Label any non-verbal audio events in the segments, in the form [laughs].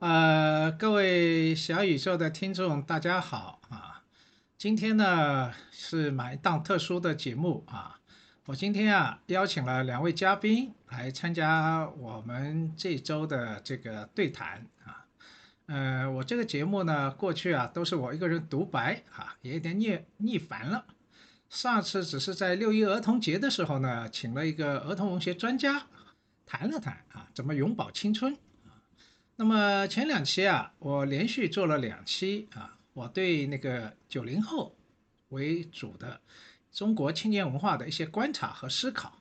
呃，各位小宇宙的听众，大家好啊！今天呢是买一档特殊的节目啊。我今天啊邀请了两位嘉宾来参加我们这周的这个对谈啊。呃，我这个节目呢过去啊都是我一个人独白啊，也有点腻腻烦了。上次只是在六一儿童节的时候呢，请了一个儿童文学专家谈了谈啊，怎么永葆青春。那么前两期啊，我连续做了两期啊，我对那个九零后为主的中国青年文化的一些观察和思考。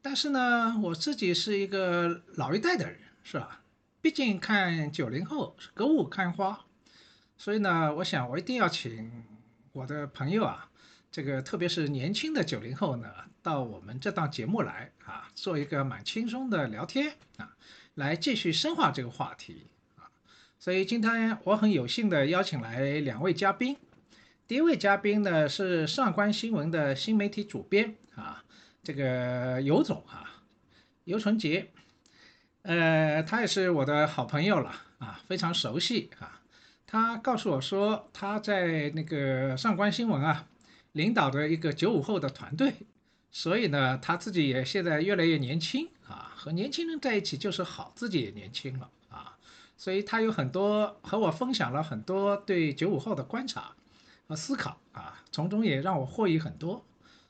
但是呢，我自己是一个老一代的人，是吧？毕竟看九零后是歌舞看花，所以呢，我想我一定要请我的朋友啊，这个特别是年轻的九零后呢，到我们这档节目来啊，做一个蛮轻松的聊天啊。来继续深化这个话题啊，所以今天我很有幸的邀请来两位嘉宾。第一位嘉宾呢是上官新闻的新媒体主编啊，这个尤总啊，尤纯杰，呃，他也是我的好朋友了啊，非常熟悉啊。他告诉我说他在那个上官新闻啊，领导的一个九五后的团队，[laughs] 所以呢，他自己也现在越来越年轻。啊，和年轻人在一起就是好，自己也年轻了啊，所以他有很多和我分享了很多对九五后的观察和思考啊，从中也让我获益很多。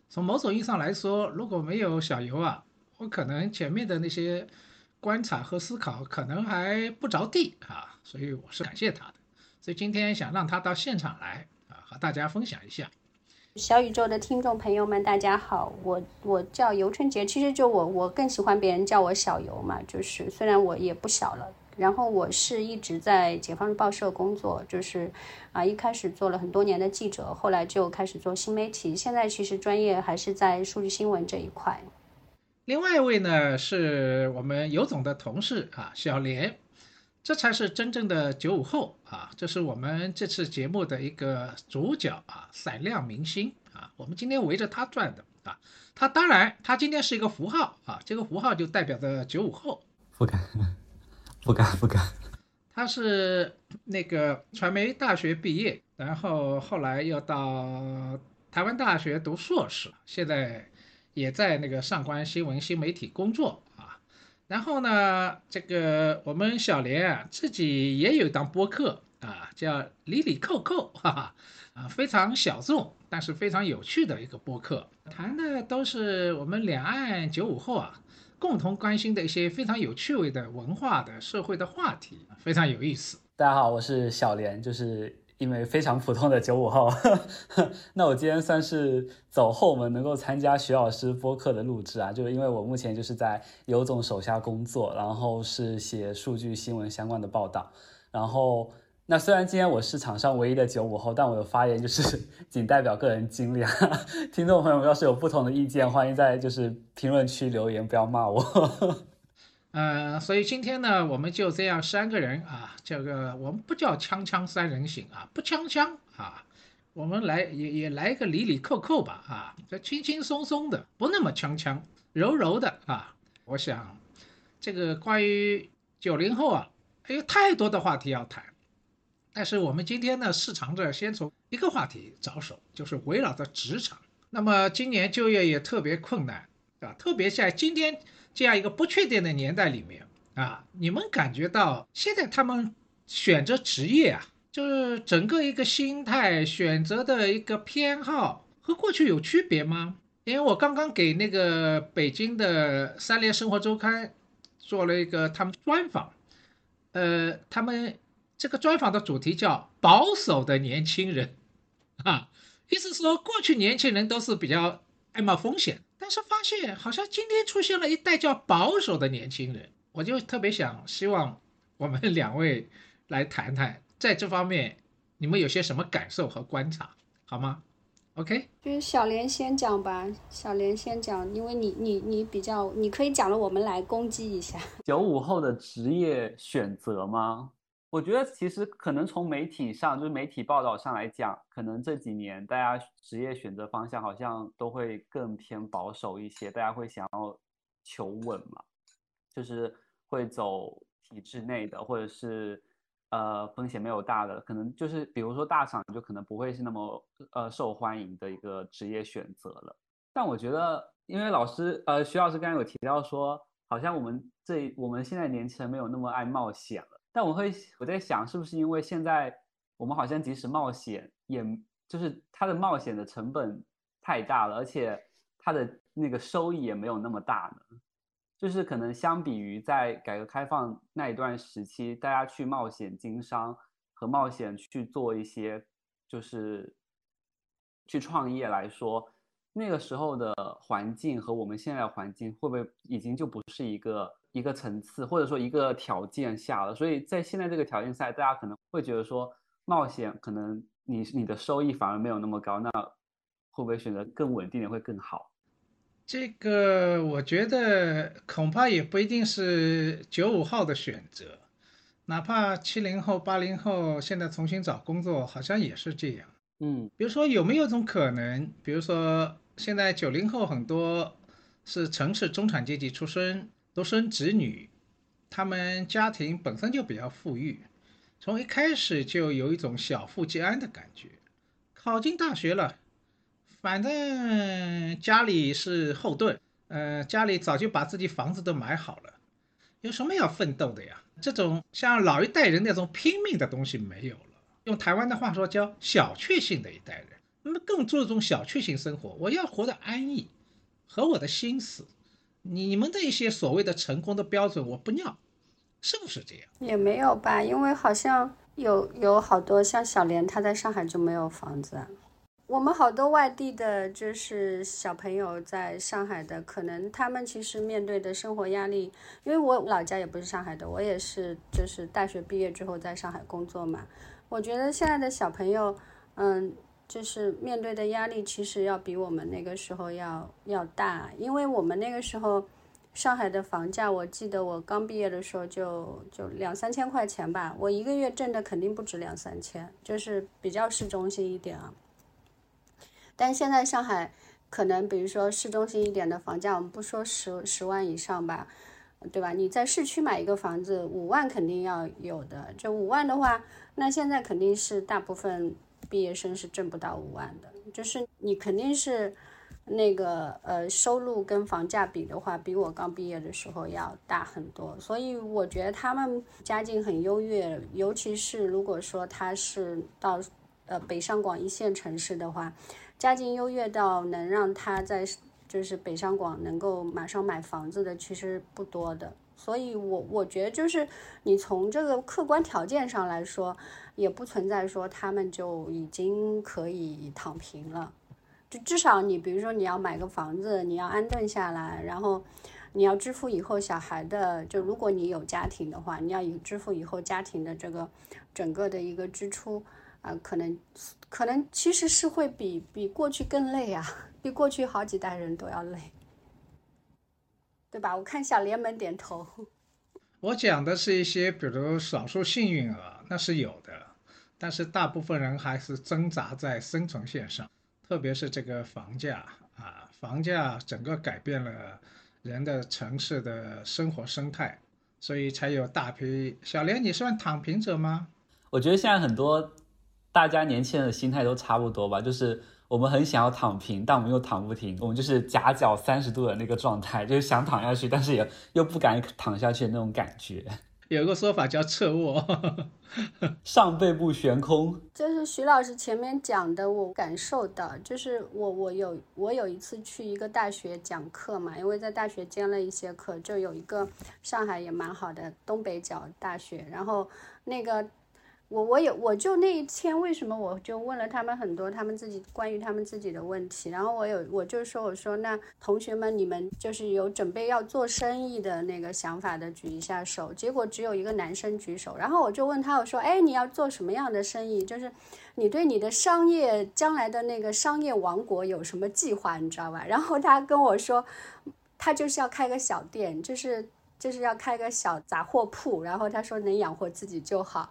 从某种意义上来说，如果没有小游啊，我可能前面的那些观察和思考可能还不着地啊，所以我是感谢他的。所以今天想让他到现场来啊，和大家分享一下。小宇宙的听众朋友们，大家好，我我叫尤春杰，其实就我我更喜欢别人叫我小尤嘛，就是虽然我也不小了，然后我是一直在解放日报社工作，就是啊一开始做了很多年的记者，后来就开始做新媒体，现在其实专业还是在数据新闻这一块。另外一位呢是我们尤总的同事啊，小莲。这才是真正的九五后啊！这是我们这次节目的一个主角啊，闪亮明星啊！我们今天围着他转的啊！他当然，他今天是一个符号啊，这个符号就代表着九五后。不敢，不敢，不敢。他是那个传媒大学毕业，然后后来又到台湾大学读硕士，现在也在那个上官新闻新媒体工作。然后呢，这个我们小莲啊，自己也有一档播客啊，叫里里扣扣，哈哈，啊，非常小众，但是非常有趣的一个播客，谈的都是我们两岸九五后啊共同关心的一些非常有趣味的文化的社会的话题，非常有意思。大家好，我是小莲，就是。因为非常普通的九五后，[laughs] 那我今天算是走后门，能够参加徐老师播客的录制啊。就是因为我目前就是在尤总手下工作，然后是写数据新闻相关的报道。然后，那虽然今天我是场上唯一的九五后，但我的发言就是仅代表个人经历啊。[laughs] 听众朋友们要是有不同的意见，欢迎在就是评论区留言，不要骂我。呃，所以今天呢，我们就这样三个人啊，这个我们不叫锵锵三人行啊，不锵锵啊，我们来也也来个里里扣扣吧啊，这轻轻松松的，不那么锵锵，柔柔的啊。我想，这个关于九零后啊，还有太多的话题要谈。但是我们今天呢，试尝着先从一个话题着手，就是围绕着职场。那么今年就业也特别困难，啊，特别在今天这样一个不确定的年代里面啊，你们感觉到现在他们选择职业啊？就是整个一个心态选择的一个偏好和过去有区别吗？因为我刚刚给那个北京的三联生活周刊做了一个他们专访，呃，他们这个专访的主题叫保守的年轻人，啊，意思说过去年轻人都是比较爱冒风险，但是发现好像今天出现了一代叫保守的年轻人，我就特别想希望我们两位来谈谈。在这方面，你们有些什么感受和观察，好吗？OK，就是小莲先讲吧，小莲先讲，因为你你你比较，你可以讲了，我们来攻击一下。九五后的职业选择吗？我觉得其实可能从媒体上，就是媒体报道上来讲，可能这几年大家职业选择方向好像都会更偏保守一些，大家会想要求稳嘛，就是会走体制内的，或者是。呃，风险没有大的，可能就是比如说大厂就可能不会是那么呃受欢迎的一个职业选择了。但我觉得，因为老师呃徐老师刚刚有提到说，好像我们这我们现在年轻人没有那么爱冒险。但我会我在想，是不是因为现在我们好像即使冒险，也就是它的冒险的成本太大了，而且它的那个收益也没有那么大呢？就是可能相比于在改革开放那一段时期，大家去冒险经商和冒险去做一些，就是去创业来说，那个时候的环境和我们现在的环境会不会已经就不是一个一个层次，或者说一个条件下了？所以在现在这个条件下，大家可能会觉得说，冒险可能你你的收益反而没有那么高，那会不会选择更稳定的会更好？这个我觉得恐怕也不一定是九五后的选择，哪怕七零后、八零后现在重新找工作，好像也是这样。嗯，比如说有没有种可能，比如说现在九零后很多是城市中产阶级出身，独生子女，他们家庭本身就比较富裕，从一开始就有一种小富即安的感觉，考进大学了。反正家里是后盾，呃，家里早就把自己房子都买好了，有什么要奋斗的呀？这种像老一代人那种拼命的东西没有了。用台湾的话说，叫小确幸的一代人，那么更注重小确幸生活。我要活得安逸，和我的心思。你们的一些所谓的成功的标准，我不要，是不是这样？也没有吧，因为好像有有好多像小莲，她在上海就没有房子啊。我们好多外地的，就是小朋友在上海的，可能他们其实面对的生活压力，因为我老家也不是上海的，我也是就是大学毕业之后在上海工作嘛。我觉得现在的小朋友，嗯，就是面对的压力其实要比我们那个时候要要大，因为我们那个时候上海的房价，我记得我刚毕业的时候就就两三千块钱吧，我一个月挣的肯定不止两三千，就是比较市中心一点啊。但现在上海可能，比如说市中心一点的房价，我们不说十十万以上吧，对吧？你在市区买一个房子，五万肯定要有的。这五万的话，那现在肯定是大部分毕业生是挣不到五万的。就是你肯定是那个呃收入跟房价比的话，比我刚毕业的时候要大很多。所以我觉得他们家境很优越，尤其是如果说他是到呃北上广一线城市的话。家境优越到能让他在就是北上广能够马上买房子的，其实不多的。所以，我我觉得就是你从这个客观条件上来说，也不存在说他们就已经可以躺平了。就至少你比如说你要买个房子，你要安顿下来，然后你要支付以后小孩的，就如果你有家庭的话，你要以支付以后家庭的这个整个的一个支出。啊，可能，可能其实是会比比过去更累啊，比过去好几代人都要累，对吧？我看小联盟点头。[laughs] 我讲的是一些，比如少数幸运儿，那是有的，但是大部分人还是挣扎在生存线上，特别是这个房价啊，房价整个改变了人的城市的生活生态，所以才有大批小莲，你算躺平者吗？我觉得现在很多大家年轻人的心态都差不多吧，就是我们很想要躺平，但我们又躺不平，我们就是夹角三十度的那个状态，就是想躺下去，但是也又不敢躺下去的那种感觉。有个说法叫侧卧，[laughs] 上背部悬空。就是徐老师前面讲的，我感受到，就是我我有我有一次去一个大学讲课嘛，因为在大学兼了一些课，就有一个上海也蛮好的东北角大学，然后那个。我我有我就那一天为什么我就问了他们很多他们自己关于他们自己的问题，然后我有我就说我说那同学们你们就是有准备要做生意的那个想法的举一下手，结果只有一个男生举手，然后我就问他我说哎你要做什么样的生意？就是你对你的商业将来的那个商业王国有什么计划？你知道吧？然后他跟我说他就是要开个小店，就是就是要开个小杂货铺，然后他说能养活自己就好。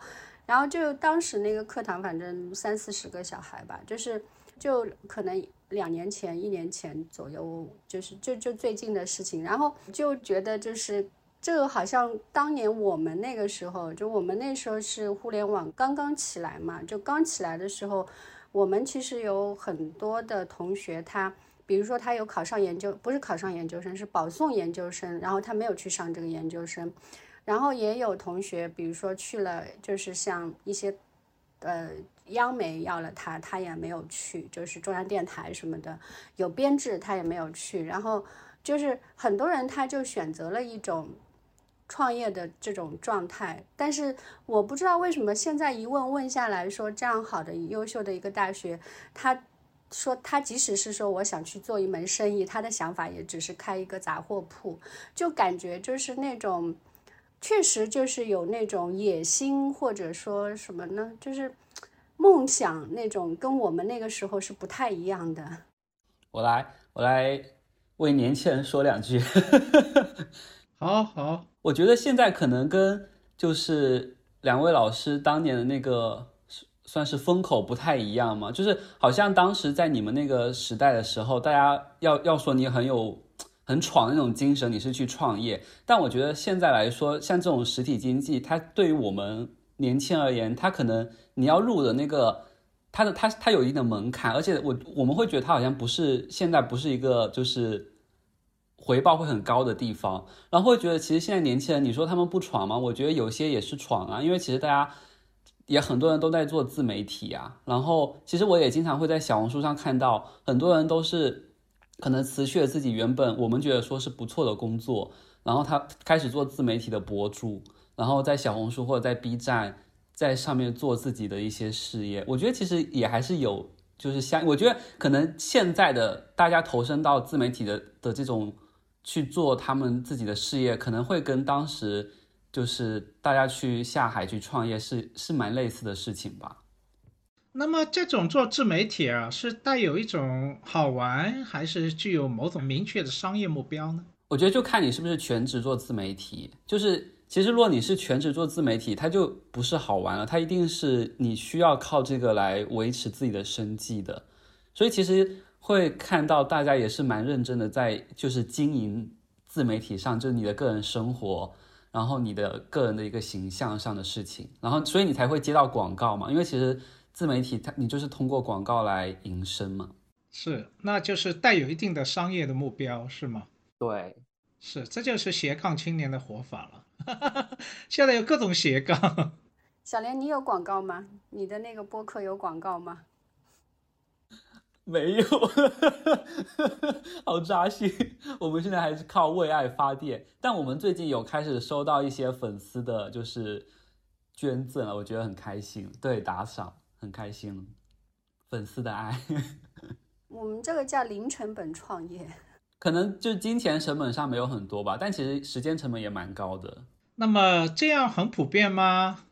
然后就当时那个课堂，反正三四十个小孩吧，就是就可能两年前、一年前左右，就是就就最近的事情。然后就觉得就是这个好像当年我们那个时候，就我们那时候是互联网刚刚起来嘛，就刚起来的时候，我们其实有很多的同学，他比如说他有考上研究，不是考上研究生，是保送研究生，然后他没有去上这个研究生。然后也有同学，比如说去了，就是像一些，呃，央媒要了他，他也没有去，就是中央电台什么的，有编制他也没有去。然后就是很多人他就选择了一种创业的这种状态，但是我不知道为什么现在一问问下来说，这样好的优秀的一个大学，他说他即使是说我想去做一门生意，他的想法也只是开一个杂货铺，就感觉就是那种。确实就是有那种野心，或者说什么呢？就是梦想那种，跟我们那个时候是不太一样的。我来，我来为年轻人说两句。[laughs] 好好，我觉得现在可能跟就是两位老师当年的那个算是风口不太一样嘛，就是好像当时在你们那个时代的时候，大家要要说你很有。很闯那种精神，你是去创业，但我觉得现在来说，像这种实体经济，它对于我们年轻而言，它可能你要入的那个，它的它它有一定的门槛，而且我我们会觉得它好像不是现在不是一个就是回报会很高的地方，然后会觉得其实现在年轻人，你说他们不闯吗？我觉得有些也是闯啊，因为其实大家也很多人都在做自媒体啊，然后其实我也经常会在小红书上看到很多人都是。可能辞去了自己原本我们觉得说是不错的工作，然后他开始做自媒体的博主，然后在小红书或者在 B 站，在上面做自己的一些事业。我觉得其实也还是有，就是相，我觉得可能现在的大家投身到自媒体的的这种去做他们自己的事业，可能会跟当时就是大家去下海去创业是是蛮类似的事情吧。那么这种做自媒体啊，是带有一种好玩，还是具有某种明确的商业目标呢？我觉得就看你是不是全职做自媒体。就是其实如果你是全职做自媒体，它就不是好玩了，它一定是你需要靠这个来维持自己的生计的。所以其实会看到大家也是蛮认真的在就是经营自媒体上，就是你的个人生活，然后你的个人的一个形象上的事情，然后所以你才会接到广告嘛，因为其实。自媒体，它你就是通过广告来营生嘛？是，那就是带有一定的商业的目标，是吗？对，是，这就是斜杠青年的活法了。[laughs] 现在有各种斜杠。小莲，你有广告吗？你的那个播客有广告吗？没有，好扎心。我们现在还是靠为爱发电，但我们最近有开始收到一些粉丝的，就是捐赠了，我觉得很开心。对，打赏。很开心，粉丝的爱。[laughs] 我们这个叫零成本创业，可能就金钱成本上没有很多吧，但其实时间成本也蛮高的。那么这样很普遍吗？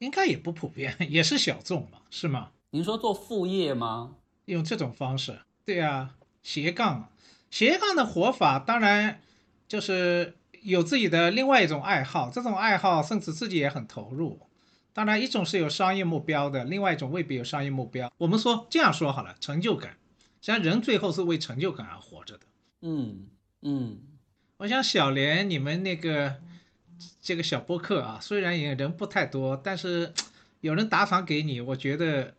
应该也不普遍，也是小众嘛，是吗？您说做副业吗？用这种方式？对啊，斜杠，斜杠的活法当然就是有自己的另外一种爱好，这种爱好甚至自己也很投入。当然，一种是有商业目标的，另外一种未必有商业目标。我们说这样说好了，成就感，实际上人最后是为成就感而活着的。嗯嗯，我想小莲你们那个这个小播客啊，虽然也人不太多，但是有人打赏给你，我觉得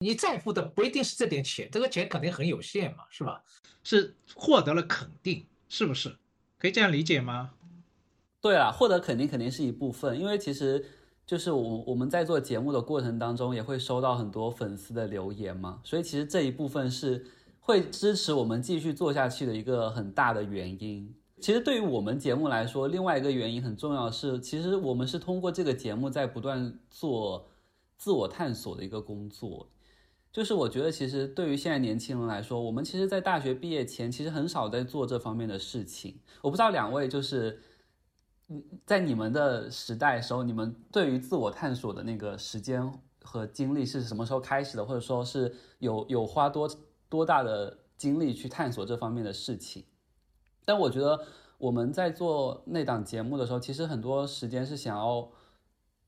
你在乎的不一定是这点钱，这个钱肯定很有限嘛，是吧？是获得了肯定，是不是？可以这样理解吗？对啊，获得肯定肯定是一部分，因为其实就是我我们在做节目的过程当中，也会收到很多粉丝的留言嘛，所以其实这一部分是会支持我们继续做下去的一个很大的原因。其实对于我们节目来说，另外一个原因很重要是，其实我们是通过这个节目在不断做自我探索的一个工作。就是我觉得，其实对于现在年轻人来说，我们其实，在大学毕业前，其实很少在做这方面的事情。我不知道两位就是，在你们的时代时候，你们对于自我探索的那个时间和精力是什么时候开始的，或者说是有有花多多大的精力去探索这方面的事情？但我觉得我们在做那档节目的时候，其实很多时间是想要。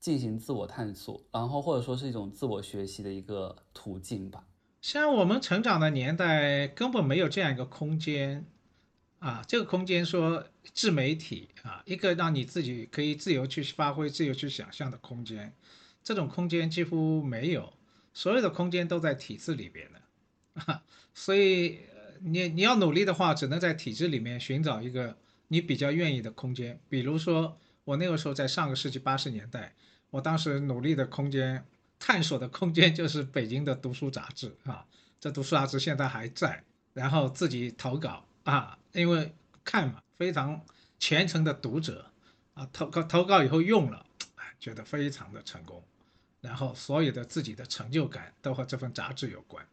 进行自我探索，然后或者说是一种自我学习的一个途径吧。像我们成长的年代，根本没有这样一个空间啊。这个空间说自媒体啊，一个让你自己可以自由去发挥、自由去想象的空间，这种空间几乎没有。所有的空间都在体制里边的啊，所以你你要努力的话，只能在体制里面寻找一个你比较愿意的空间。比如说，我那个时候在上个世纪八十年代。我当时努力的空间、探索的空间就是北京的读书杂志啊，这读书杂志现在还在，然后自己投稿啊，因为看嘛，非常虔诚的读者啊，投稿投稿以后用了，哎，觉得非常的成功，然后所有的自己的成就感都和这份杂志有关。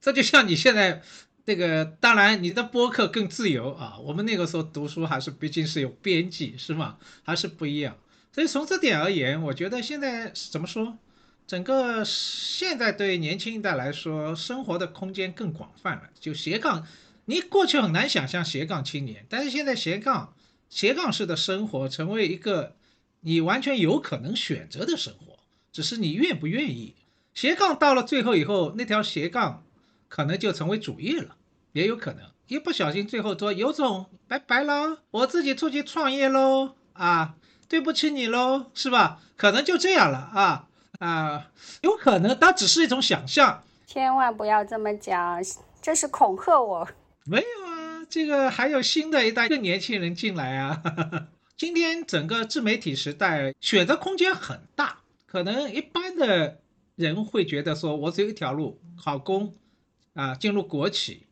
这就像你现在那个，当然你的播客更自由啊，我们那个时候读书还是毕竟是有编辑，是吗？还是不一样。所以从这点而言，我觉得现在怎么说，整个现在对年轻一代来说，生活的空间更广泛了。就斜杠，你过去很难想象斜杠青年，但是现在斜杠斜杠式的生活成为一个你完全有可能选择的生活，只是你愿不愿意。斜杠到了最后以后，那条斜杠可能就成为主业了，也有可能一不小心最后说有种拜拜了，我自己出去创业喽啊。对不起你喽，是吧？可能就这样了啊啊，有可能，它只是一种想象。千万不要这么讲，这是恐吓我。没有啊，这个还有新的一代更年轻人进来啊。[laughs] 今天整个自媒体时代，选择空间很大。可能一般的人会觉得说，我只有一条路，考公啊，进入国企。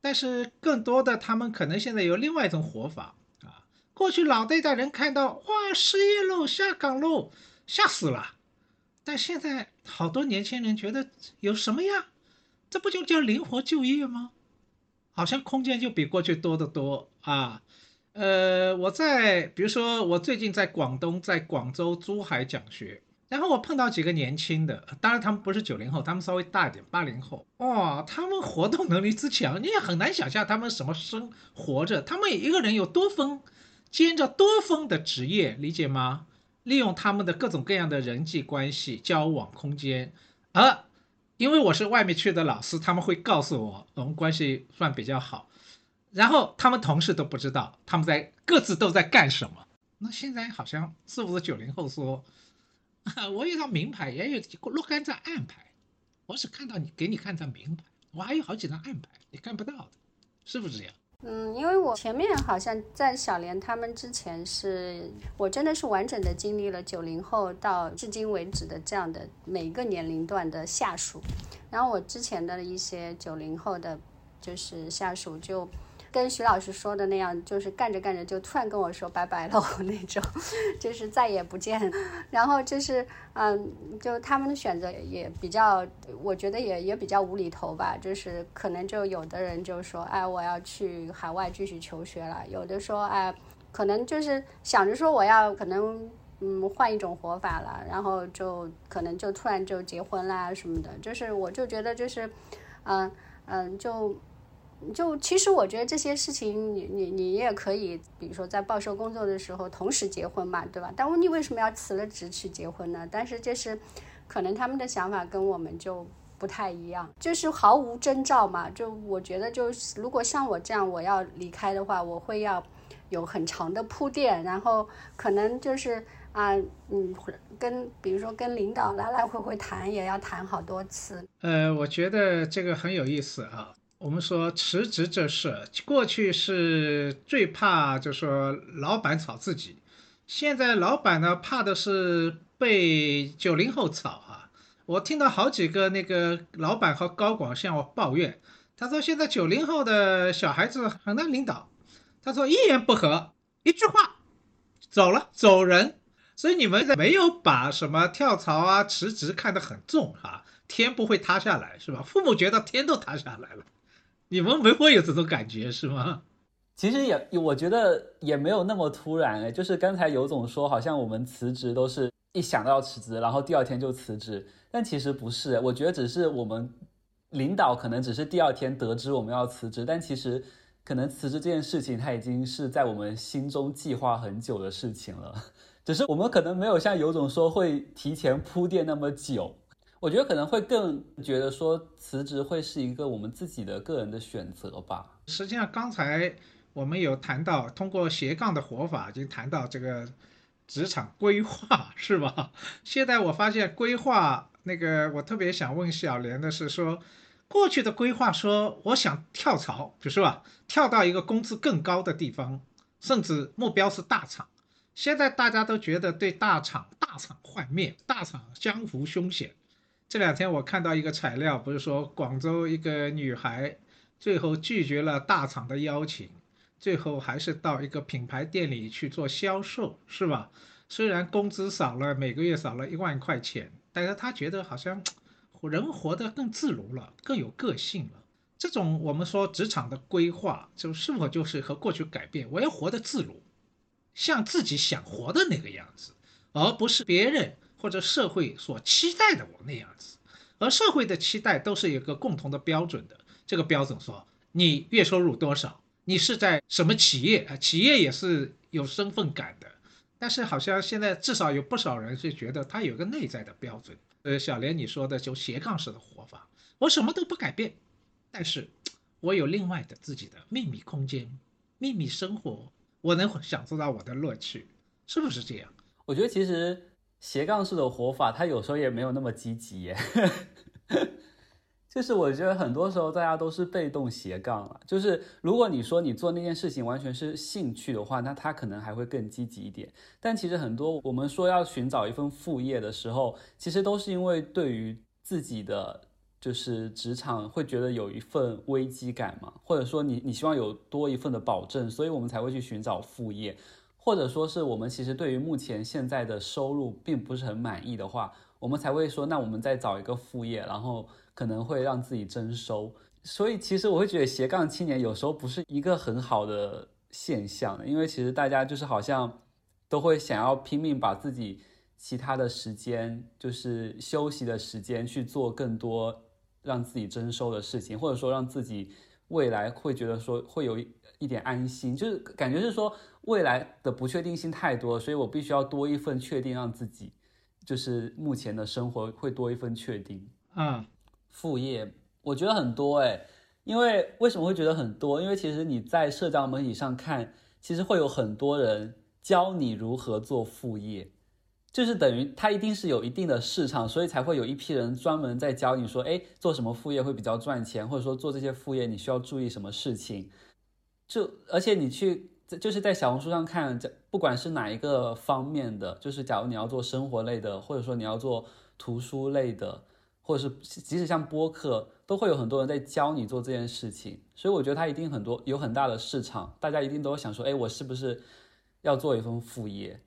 但是更多的他们可能现在有另外一种活法啊。过去老一代人看到哇失业喽下岗喽吓死了，但现在好多年轻人觉得有什么呀？这不就叫灵活就业吗？好像空间就比过去多得多啊。呃，我在比如说我最近在广东，在广州、珠海讲学，然后我碰到几个年轻的，当然他们不是九零后，他们稍微大一点，八零后。哇，他们活动能力之强，你也很难想象他们什么生活着，他们一个人有多分。兼着多峰的职业，理解吗？利用他们的各种各样的人际关系、交往空间，而因为我是外面去的老师，他们会告诉我，我们关系算比较好。然后他们同事都不知道他们在各自都在干什么。那现在好像是不是九零后说，我有张明牌，也有若干张暗牌，我只看到你给你看张明牌，我还有好几张暗牌，你看不到的，是不是这样？嗯，因为我前面好像在小莲他们之前是，我真的是完整的经历了九零后到至今为止的这样的每一个年龄段的下属，然后我之前的一些九零后的，就是下属就。跟徐老师说的那样，就是干着干着就突然跟我说拜拜了那种，就是再也不见。然后就是，嗯，就他们的选择也比较，我觉得也也比较无厘头吧。就是可能就有的人就说，哎，我要去海外继续求学了；有的说，哎，可能就是想着说我要可能嗯换一种活法了，然后就可能就突然就结婚啦什么的。就是我就觉得就是，嗯嗯就。就其实我觉得这些事情，你你你也可以，比如说在报社工作的时候同时结婚嘛，对吧？但问题为什么要辞了职去结婚呢？但是这是可能他们的想法跟我们就不太一样，就是毫无征兆嘛。就我觉得，就是如果像我这样我要离开的话，我会要有很长的铺垫，然后可能就是啊，嗯，跟比如说跟领导来来回回谈，也要谈好多次。呃，我觉得这个很有意思啊。我们说辞职这事，过去是最怕，就说老板炒自己，现在老板呢怕的是被九零后炒啊。我听到好几个那个老板和高管向我抱怨，他说现在九零后的小孩子很难领导，他说一言不合一句话走了走人，所以你们没有把什么跳槽啊辞职看得很重哈，天不会塌下来是吧？父母觉得天都塌下来了。你们没会有这种感觉是吗？其实也，我觉得也没有那么突然哎。就是刚才尤总说，好像我们辞职都是一想到要辞职，然后第二天就辞职。但其实不是，我觉得只是我们领导可能只是第二天得知我们要辞职，但其实可能辞职这件事情，它已经是在我们心中计划很久的事情了。[laughs] 只是我们可能没有像尤总说会提前铺垫那么久。我觉得可能会更觉得说辞职会是一个我们自己的个人的选择吧。实际上，刚才我们有谈到通过斜杠的活法，已经谈到这个职场规划，是吧？现在我发现规划那个，我特别想问小莲的是说，过去的规划说我想跳槽，比如说，跳到一个工资更高的地方，甚至目标是大厂。现在大家都觉得对大厂大厂幻灭，大厂江湖凶险。这两天我看到一个材料，不是说广州一个女孩最后拒绝了大厂的邀请，最后还是到一个品牌店里去做销售，是吧？虽然工资少了，每个月少了一万块钱，但是她觉得好像人活得更自如了，更有个性了。这种我们说职场的规划，就是否就是和过去改变？我要活得自如，像自己想活的那个样子，而不是别人。或者社会所期待的我那样子，而社会的期待都是有个共同的标准的。这个标准说你月收入多少，你是在什么企业啊？企业也是有身份感的。但是好像现在至少有不少人是觉得他有个内在的标准。呃，小莲你说的就斜杠式的活法，我什么都不改变，但是我有另外的自己的秘密空间、秘密生活，我能享受到我的乐趣，是不是这样？我觉得其实。斜杠式的活法，它有时候也没有那么积极耶。[laughs] 就是我觉得很多时候大家都是被动斜杠了。就是如果你说你做那件事情完全是兴趣的话，那他可能还会更积极一点。但其实很多我们说要寻找一份副业的时候，其实都是因为对于自己的就是职场会觉得有一份危机感嘛，或者说你你希望有多一份的保证，所以我们才会去寻找副业。或者说是我们其实对于目前现在的收入并不是很满意的话，我们才会说，那我们再找一个副业，然后可能会让自己增收。所以其实我会觉得斜杠青年有时候不是一个很好的现象，因为其实大家就是好像都会想要拼命把自己其他的时间，就是休息的时间去做更多让自己增收的事情，或者说让自己未来会觉得说会有一点安心，就是感觉是说。未来的不确定性太多，所以我必须要多一份确定，让自己就是目前的生活会多一份确定。嗯，副业我觉得很多哎，因为为什么会觉得很多？因为其实你在社交媒体上看，其实会有很多人教你如何做副业，就是等于它一定是有一定的市场，所以才会有一批人专门在教你说，哎，做什么副业会比较赚钱，或者说做这些副业你需要注意什么事情。就而且你去。就是在小红书上看，这不管是哪一个方面的，就是假如你要做生活类的，或者说你要做图书类的，或者是即使像播客，都会有很多人在教你做这件事情。所以我觉得它一定很多有很大的市场，大家一定都想说，哎，我是不是要做一份副业？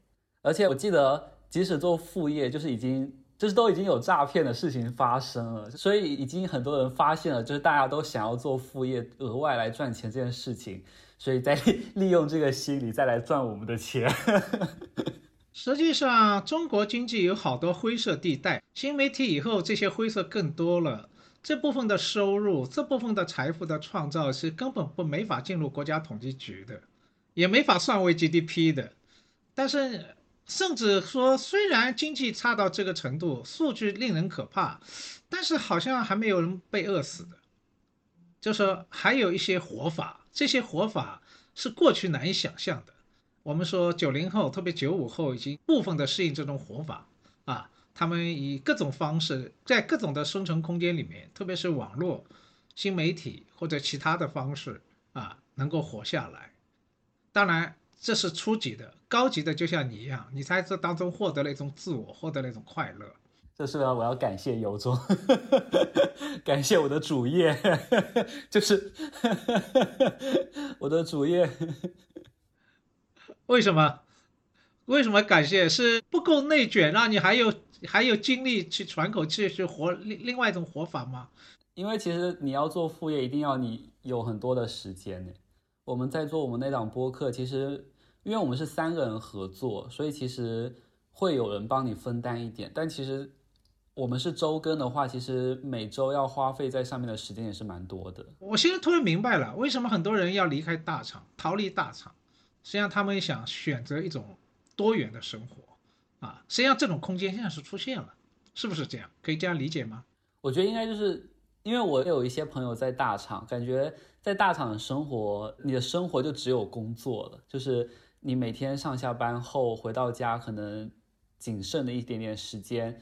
而且我记得，即使做副业，就是已经就是都已经有诈骗的事情发生了，所以已经很多人发现了，就是大家都想要做副业，额外来赚钱这件事情。所以再利 [laughs] 用这个心理再来赚我们的钱。[laughs] 实际上，中国经济有好多灰色地带，新媒体以后这些灰色更多了。这部分的收入，这部分的财富的创造是根本不没法进入国家统计局的，也没法算为 GDP 的。但是，甚至说，虽然经济差到这个程度，数据令人可怕，但是好像还没有人被饿死的。就说还有一些活法，这些活法是过去难以想象的。我们说九零后，特别九五后，已经部分的适应这种活法啊。他们以各种方式，在各种的生存空间里面，特别是网络、新媒体或者其他的方式啊，能够活下来。当然，这是初级的，高级的就像你一样，你在这当中获得了一种自我，获得了一种快乐。这是我要感谢尤总，[laughs] 感谢我的主业，[laughs] 就是我的主业。为什么？为什么感谢？是不够内卷，让你还有。还有精力去喘口气去活另另外一种活法吗？因为其实你要做副业，一定要你有很多的时间呢。我们在做我们那档播客，其实因为我们是三个人合作，所以其实会有人帮你分担一点。但其实我们是周更的话，其实每周要花费在上面的时间也是蛮多的。我现在突然明白了，为什么很多人要离开大厂，逃离大厂，实际上他们想选择一种多元的生活。啊，实际上这种空间现在是出现了，是不是这样？可以这样理解吗？我觉得应该就是因为我有一些朋友在大厂，感觉在大厂生活，你的生活就只有工作了，就是你每天上下班后回到家，可能仅剩的一点点时间，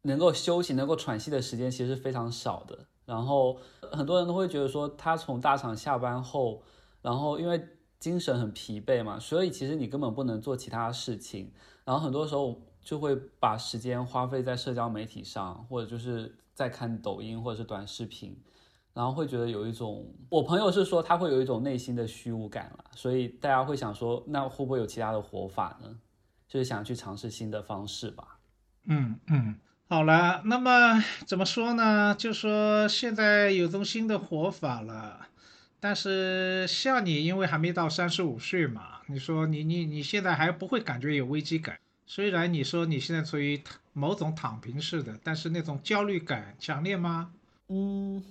能够休息、能够喘息的时间其实是非常少的。然后很多人都会觉得说，他从大厂下班后，然后因为精神很疲惫嘛，所以其实你根本不能做其他事情。然后很多时候就会把时间花费在社交媒体上，或者就是在看抖音或者是短视频，然后会觉得有一种，我朋友是说他会有一种内心的虚无感了，所以大家会想说，那会不会有其他的活法呢？就是想去尝试新的方式吧。嗯嗯，好了，那么怎么说呢？就说现在有种新的活法了。但是像你，因为还没到三十五岁嘛，你说你你你现在还不会感觉有危机感。虽然你说你现在处于某种躺平式的，但是那种焦虑感强烈吗？嗯，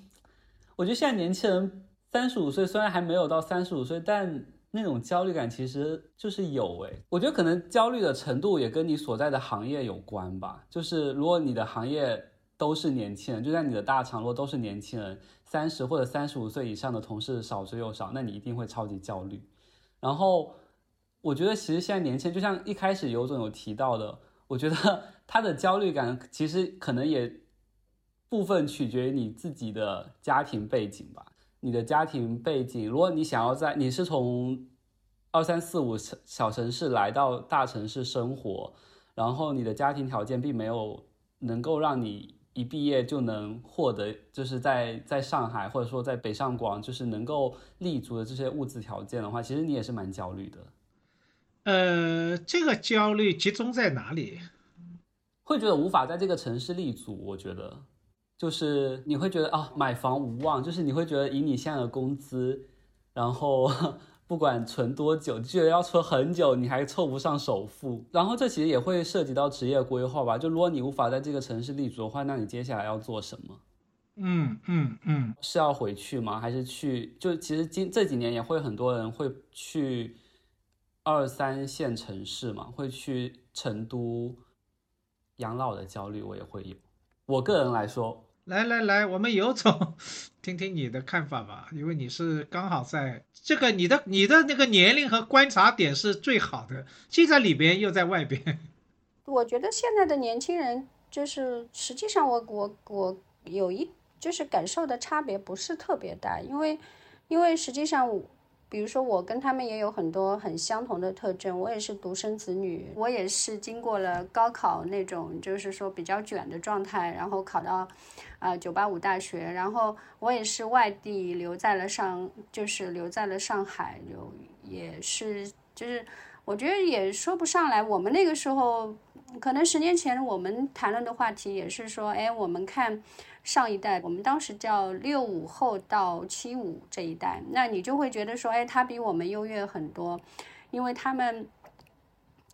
我觉得现在年轻人三十五岁虽然还没有到三十五岁，但那种焦虑感其实就是有诶。我觉得可能焦虑的程度也跟你所在的行业有关吧。就是如果你的行业都是年轻人，就在你的大厂，如果都是年轻人。三十或者三十五岁以上的同事少之又少，那你一定会超级焦虑。然后，我觉得其实现在年轻人，就像一开始尤总有提到的，我觉得 [laughs] 他的焦虑感其实可能也部分取决于你自己的家庭背景吧。你的家庭背景，如果你想要在你是从二三四五小城市来到大城市生活，然后你的家庭条件并没有能够让你。一毕业就能获得，就是在在上海或者说在北上广，就是能够立足的这些物质条件的话，其实你也是蛮焦虑的。呃，这个焦虑集中在哪里？会觉得无法在这个城市立足。我觉得，就是你会觉得啊，买房无望，就是你会觉得以你现在的工资，然后。不管存多久，就要存很久，你还凑不上首付。然后这其实也会涉及到职业规划吧。就如果你无法在这个城市立足的话，那你接下来要做什么？嗯嗯嗯，是要回去吗？还是去？就其实今这几年也会很多人会去二三线城市嘛，会去成都养老的焦虑，我也会有。我个人来说。来来来，我们有种，[laughs] 听听你的看法吧，因为你是刚好在这个你的你的那个年龄和观察点是最好的，既在里边又在外边。[laughs] 我觉得现在的年轻人就是，实际上我我我有一就是感受的差别不是特别大，因为因为实际上。比如说，我跟他们也有很多很相同的特征。我也是独生子女，我也是经过了高考那种，就是说比较卷的状态，然后考到，呃，九八五大学。然后我也是外地留在了上，就是留在了上海，留也是，就是我觉得也说不上来。我们那个时候，可能十年前我们谈论的话题也是说，哎，我们看。上一代，我们当时叫六五后到七五这一代，那你就会觉得说，哎，他比我们优越很多，因为他们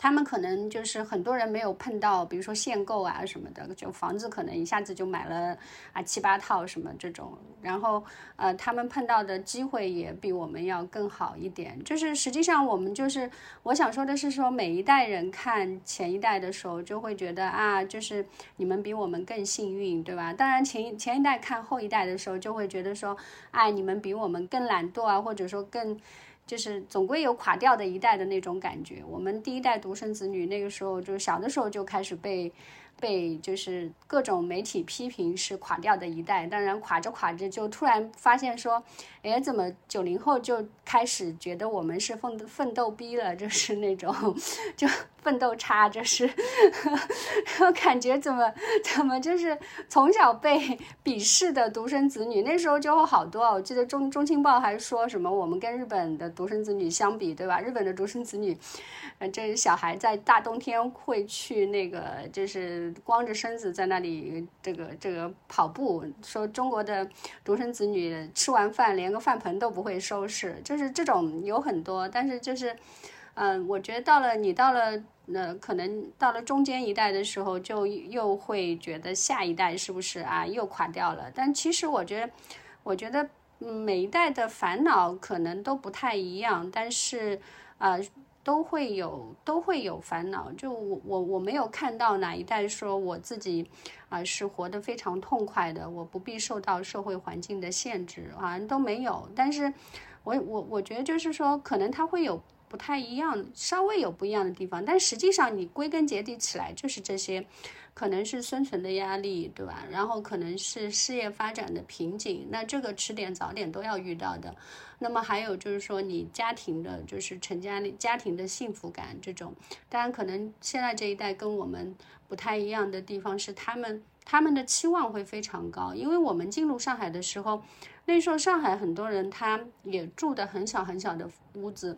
他们可能就是很多人没有碰到，比如说限购啊什么的，就房子可能一下子就买了啊七八套什么这种，然后呃他们碰到的机会也比我们要更好一点。就是实际上我们就是我想说的是说每一代人看前一代的时候就会觉得啊，就是你们比我们更幸运，对吧？当然前前一代看后一代的时候就会觉得说，哎，你们比我们更懒惰啊，或者说更。就是总归有垮掉的一代的那种感觉。我们第一代独生子女那个时候就是小的时候就开始被。被就是各种媒体批评是垮掉的一代，当然垮着垮着就突然发现说，哎，怎么九零后就开始觉得我们是奋奋斗逼了，就是那种就奋斗差，就是 [laughs] 感觉怎么怎么就是从小被鄙视的独生子女，那时候就好多啊。我记得中中青报还说什么我们跟日本的独生子女相比，对吧？日本的独生子女，呃，这小孩在大冬天会去那个就是。光着身子在那里这个这个跑步，说中国的独生子女吃完饭连饭盆都不会收拾，就是这种有很多。但是就是，嗯，我觉得到了你到了呃可能到了中间一代的时候，就又会觉得下一代是不是啊又垮掉了？但其实我觉得，我觉得每一代的烦恼可能都不太一样，但是啊。都会有都会有烦恼，就我我我没有看到哪一代说我自己啊是活得非常痛快的，我不必受到社会环境的限制，好像都没有。但是，我我我觉得就是说，可能他会有不太一样，稍微有不一样的地方，但实际上你归根结底起来就是这些。可能是生存的压力，对吧？然后可能是事业发展的瓶颈，那这个迟点早点都要遇到的。那么还有就是说，你家庭的，就是成家立家庭的幸福感这种，当然可能现在这一代跟我们不太一样的地方是，他们他们的期望会非常高，因为我们进入上海的时候，那时候上海很多人他也住的很小很小的屋子，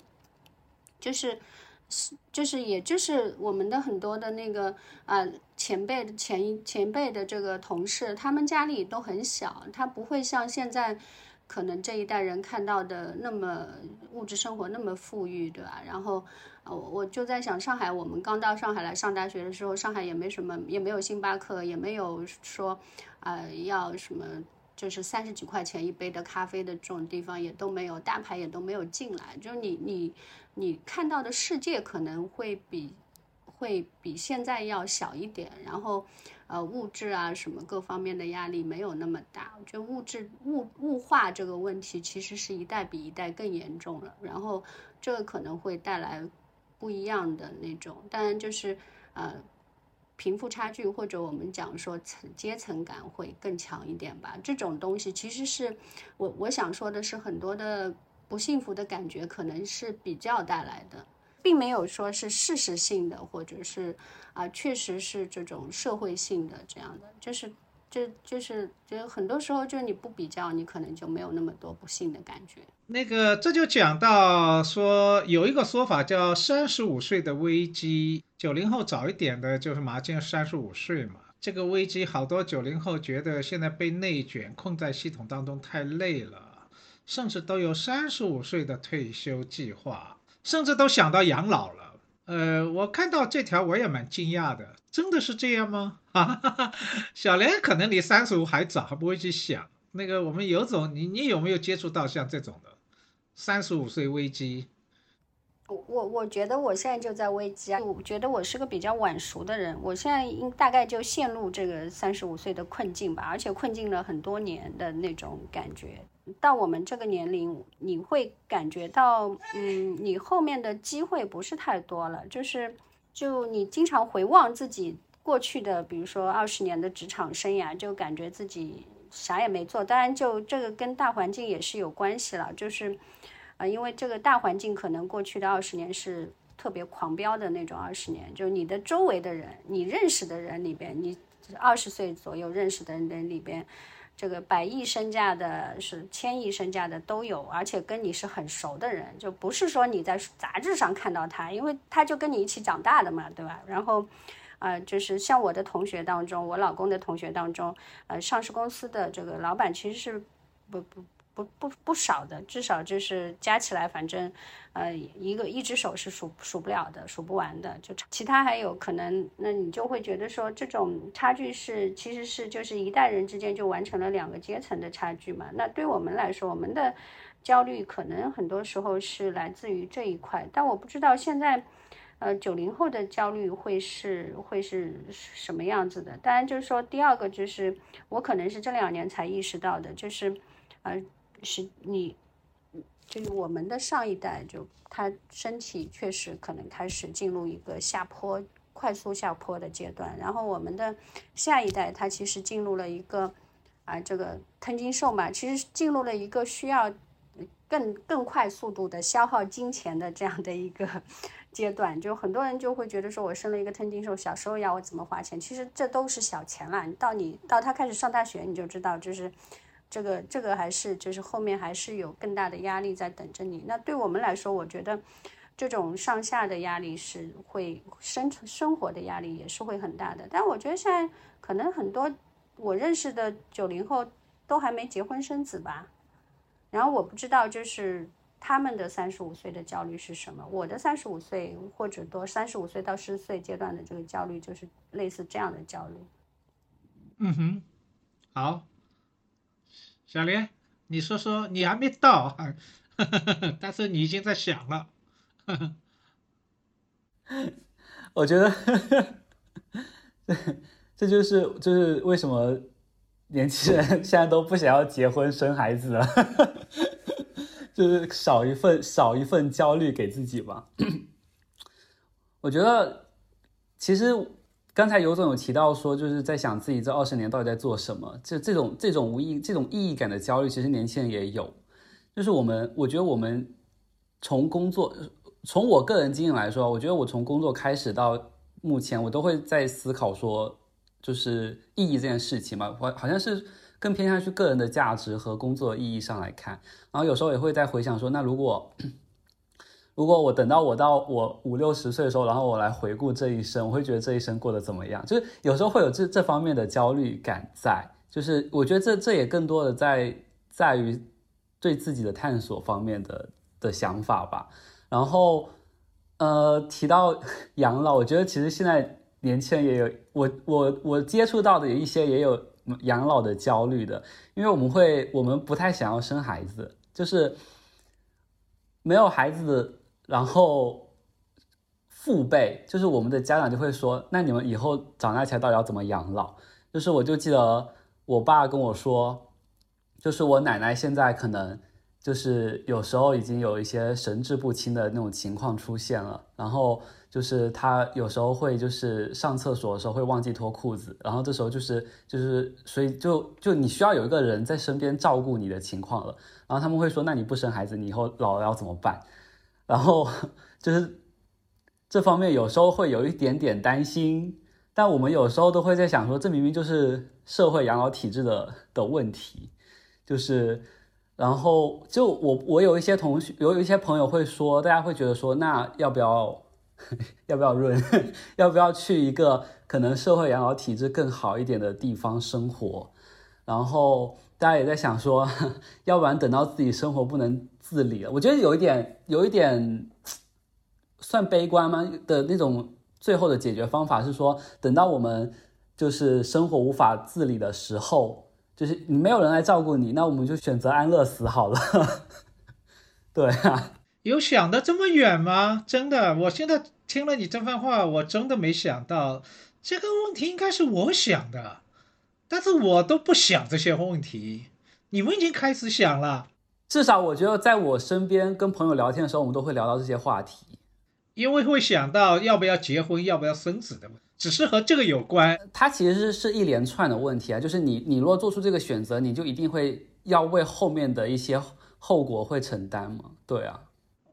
就是。是，就是，也就是我们的很多的那个啊前辈的前前辈的这个同事，他们家里都很小，他不会像现在可能这一代人看到的那么物质生活那么富裕，对吧？然后，我我就在想，上海我们刚到上海来上大学的时候，上海也没什么，也没有星巴克，也没有说啊要什么。就是三十几块钱一杯的咖啡的这种地方也都没有，大牌也都没有进来。就是你你你看到的世界可能会比会比现在要小一点，然后呃物质啊什么各方面的压力没有那么大。我觉得物质物物化这个问题其实是一代比一代更严重了，然后这个可能会带来不一样的那种。当然就是呃。贫富差距，或者我们讲说层阶层感会更强一点吧。这种东西其实是我我想说的是，很多的不幸福的感觉可能是比较带来的，并没有说是事实性的，或者是啊，确实是这种社会性的这样的，就是。就就是，就很多时候，就是你不比较，你可能就没有那么多不幸的感觉。那个，这就讲到说，有一个说法叫“三十五岁的危机”。九零后早一点的，就是马上三十五岁嘛。这个危机，好多九零后觉得现在被内卷，困在系统当中太累了，甚至都有三十五岁的退休计划，甚至都想到养老了。呃，我看到这条我也蛮惊讶的，真的是这样吗？哈哈哈，小莲可能离三十五还早，还不会去想那个。我们有种，你你有没有接触到像这种的三十五岁危机？我我我觉得我现在就在危机啊！我觉得我是个比较晚熟的人，我现在应大概就陷入这个三十五岁的困境吧，而且困境了很多年的那种感觉。到我们这个年龄，你会感觉到，嗯，你后面的机会不是太多了。就是，就你经常回望自己过去的，比如说二十年的职场生涯，就感觉自己啥也没做。当然，就这个跟大环境也是有关系了。就是，啊，因为这个大环境可能过去的二十年是特别狂飙的那种二十年。就你的周围的人，你认识的人里边，你二十岁左右认识的人里边。这个百亿身价的，是千亿身价的都有，而且跟你是很熟的人，就不是说你在杂志上看到他，因为他就跟你一起长大的嘛，对吧？然后，啊，就是像我的同学当中，我老公的同学当中，呃，上市公司的这个老板其实是不不不不不少的，至少就是加起来，反正，呃，一个一只手是数数不了的，数不完的。就其他还有可能，那你就会觉得说，这种差距是其实是就是一代人之间就完成了两个阶层的差距嘛。那对我们来说，我们的焦虑可能很多时候是来自于这一块，但我不知道现在。呃，九零后的焦虑会是会是什么样子的？当然，就是说第二个就是我可能是这两年才意识到的，就是呃，是你就是我们的上一代，就他身体确实可能开始进入一个下坡、快速下坡的阶段，然后我们的下一代他其实进入了一个啊，这个吞金兽嘛，其实进入了一个需要更更快速度的消耗金钱的这样的一个。[laughs] 阶段就很多人就会觉得说，我生了一个吞金兽，小时候要我怎么花钱？其实这都是小钱了。到你到他开始上大学，你就知道，就是这个这个还是就是后面还是有更大的压力在等着你。那对我们来说，我觉得这种上下的压力是会生生活的压力也是会很大的。但我觉得现在可能很多我认识的九零后都还没结婚生子吧。然后我不知道就是。他们的三十五岁的焦虑是什么？我的三十五岁或者多三十五岁到四十岁阶段的这个焦虑，就是类似这样的焦虑。嗯哼，好，小莲，你说说，你还没到，[laughs] 但是你已经在想了。[laughs] 我觉得，[laughs] 这就是就是为什么年轻人现在都不想要结婚生孩子了。就是少一份少一份焦虑给自己吧。[coughs] 我觉得，其实刚才尤总有提到说，就是在想自己这二十年到底在做什么。这这种这种无意这种意义感的焦虑，其实年轻人也有。就是我们，我觉得我们从工作，从我个人经验来说，我觉得我从工作开始到目前，我都会在思考说，就是意义这件事情嘛，我好像是。更偏向去个人的价值和工作意义上来看，然后有时候也会在回想说，那如果如果我等到我到我五六十岁的时候，然后我来回顾这一生，我会觉得这一生过得怎么样？就是有时候会有这这方面的焦虑感在，就是我觉得这这也更多的在在于对自己的探索方面的的想法吧。然后呃提到养老，我觉得其实现在年轻人也有，我我我接触到的有一些也有。养老的焦虑的，因为我们会，我们不太想要生孩子，就是没有孩子，然后父辈，就是我们的家长就会说，那你们以后长大起来到底要怎么养老？就是我就记得我爸跟我说，就是我奶奶现在可能就是有时候已经有一些神志不清的那种情况出现了，然后。就是他有时候会就是上厕所的时候会忘记脱裤子，然后这时候就是就是所以就就你需要有一个人在身边照顾你的情况了，然后他们会说那你不生孩子，你以后老了要怎么办？然后就是这方面有时候会有一点点担心，但我们有时候都会在想说这明明就是社会养老体制的的问题，就是然后就我我有一些同学有一些朋友会说，大家会觉得说那要不要？[laughs] 要不要润？[laughs] 要不要去一个可能社会养老体制更好一点的地方生活？然后大家也在想说，[laughs] 要不然等到自己生活不能自理了，我觉得有一点，有一点算悲观吗？的那种最后的解决方法是说，等到我们就是生活无法自理的时候，就是你没有人来照顾你，那我们就选择安乐死好了。[laughs] 对啊。有想的这么远吗？真的，我现在听了你这番话，我真的没想到这个问题应该是我想的，但是我都不想这些问题，你们已经开始想了。至少我觉得，在我身边跟朋友聊天的时候，我们都会聊到这些话题，因为会想到要不要结婚，要不要生子的，只是和这个有关。它其实是是一连串的问题啊，就是你你若做出这个选择，你就一定会要为后面的一些后果会承担嘛？对啊。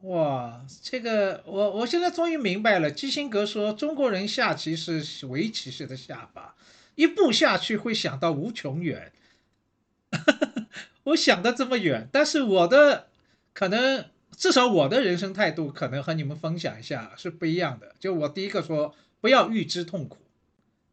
哇，这个我我现在终于明白了。基辛格说中国人下棋是围棋式的下法，一步下去会想到无穷远。我想的这么远，但是我的可能至少我的人生态度可能和你们分享一下是不一样的。就我第一个说不要预知痛苦，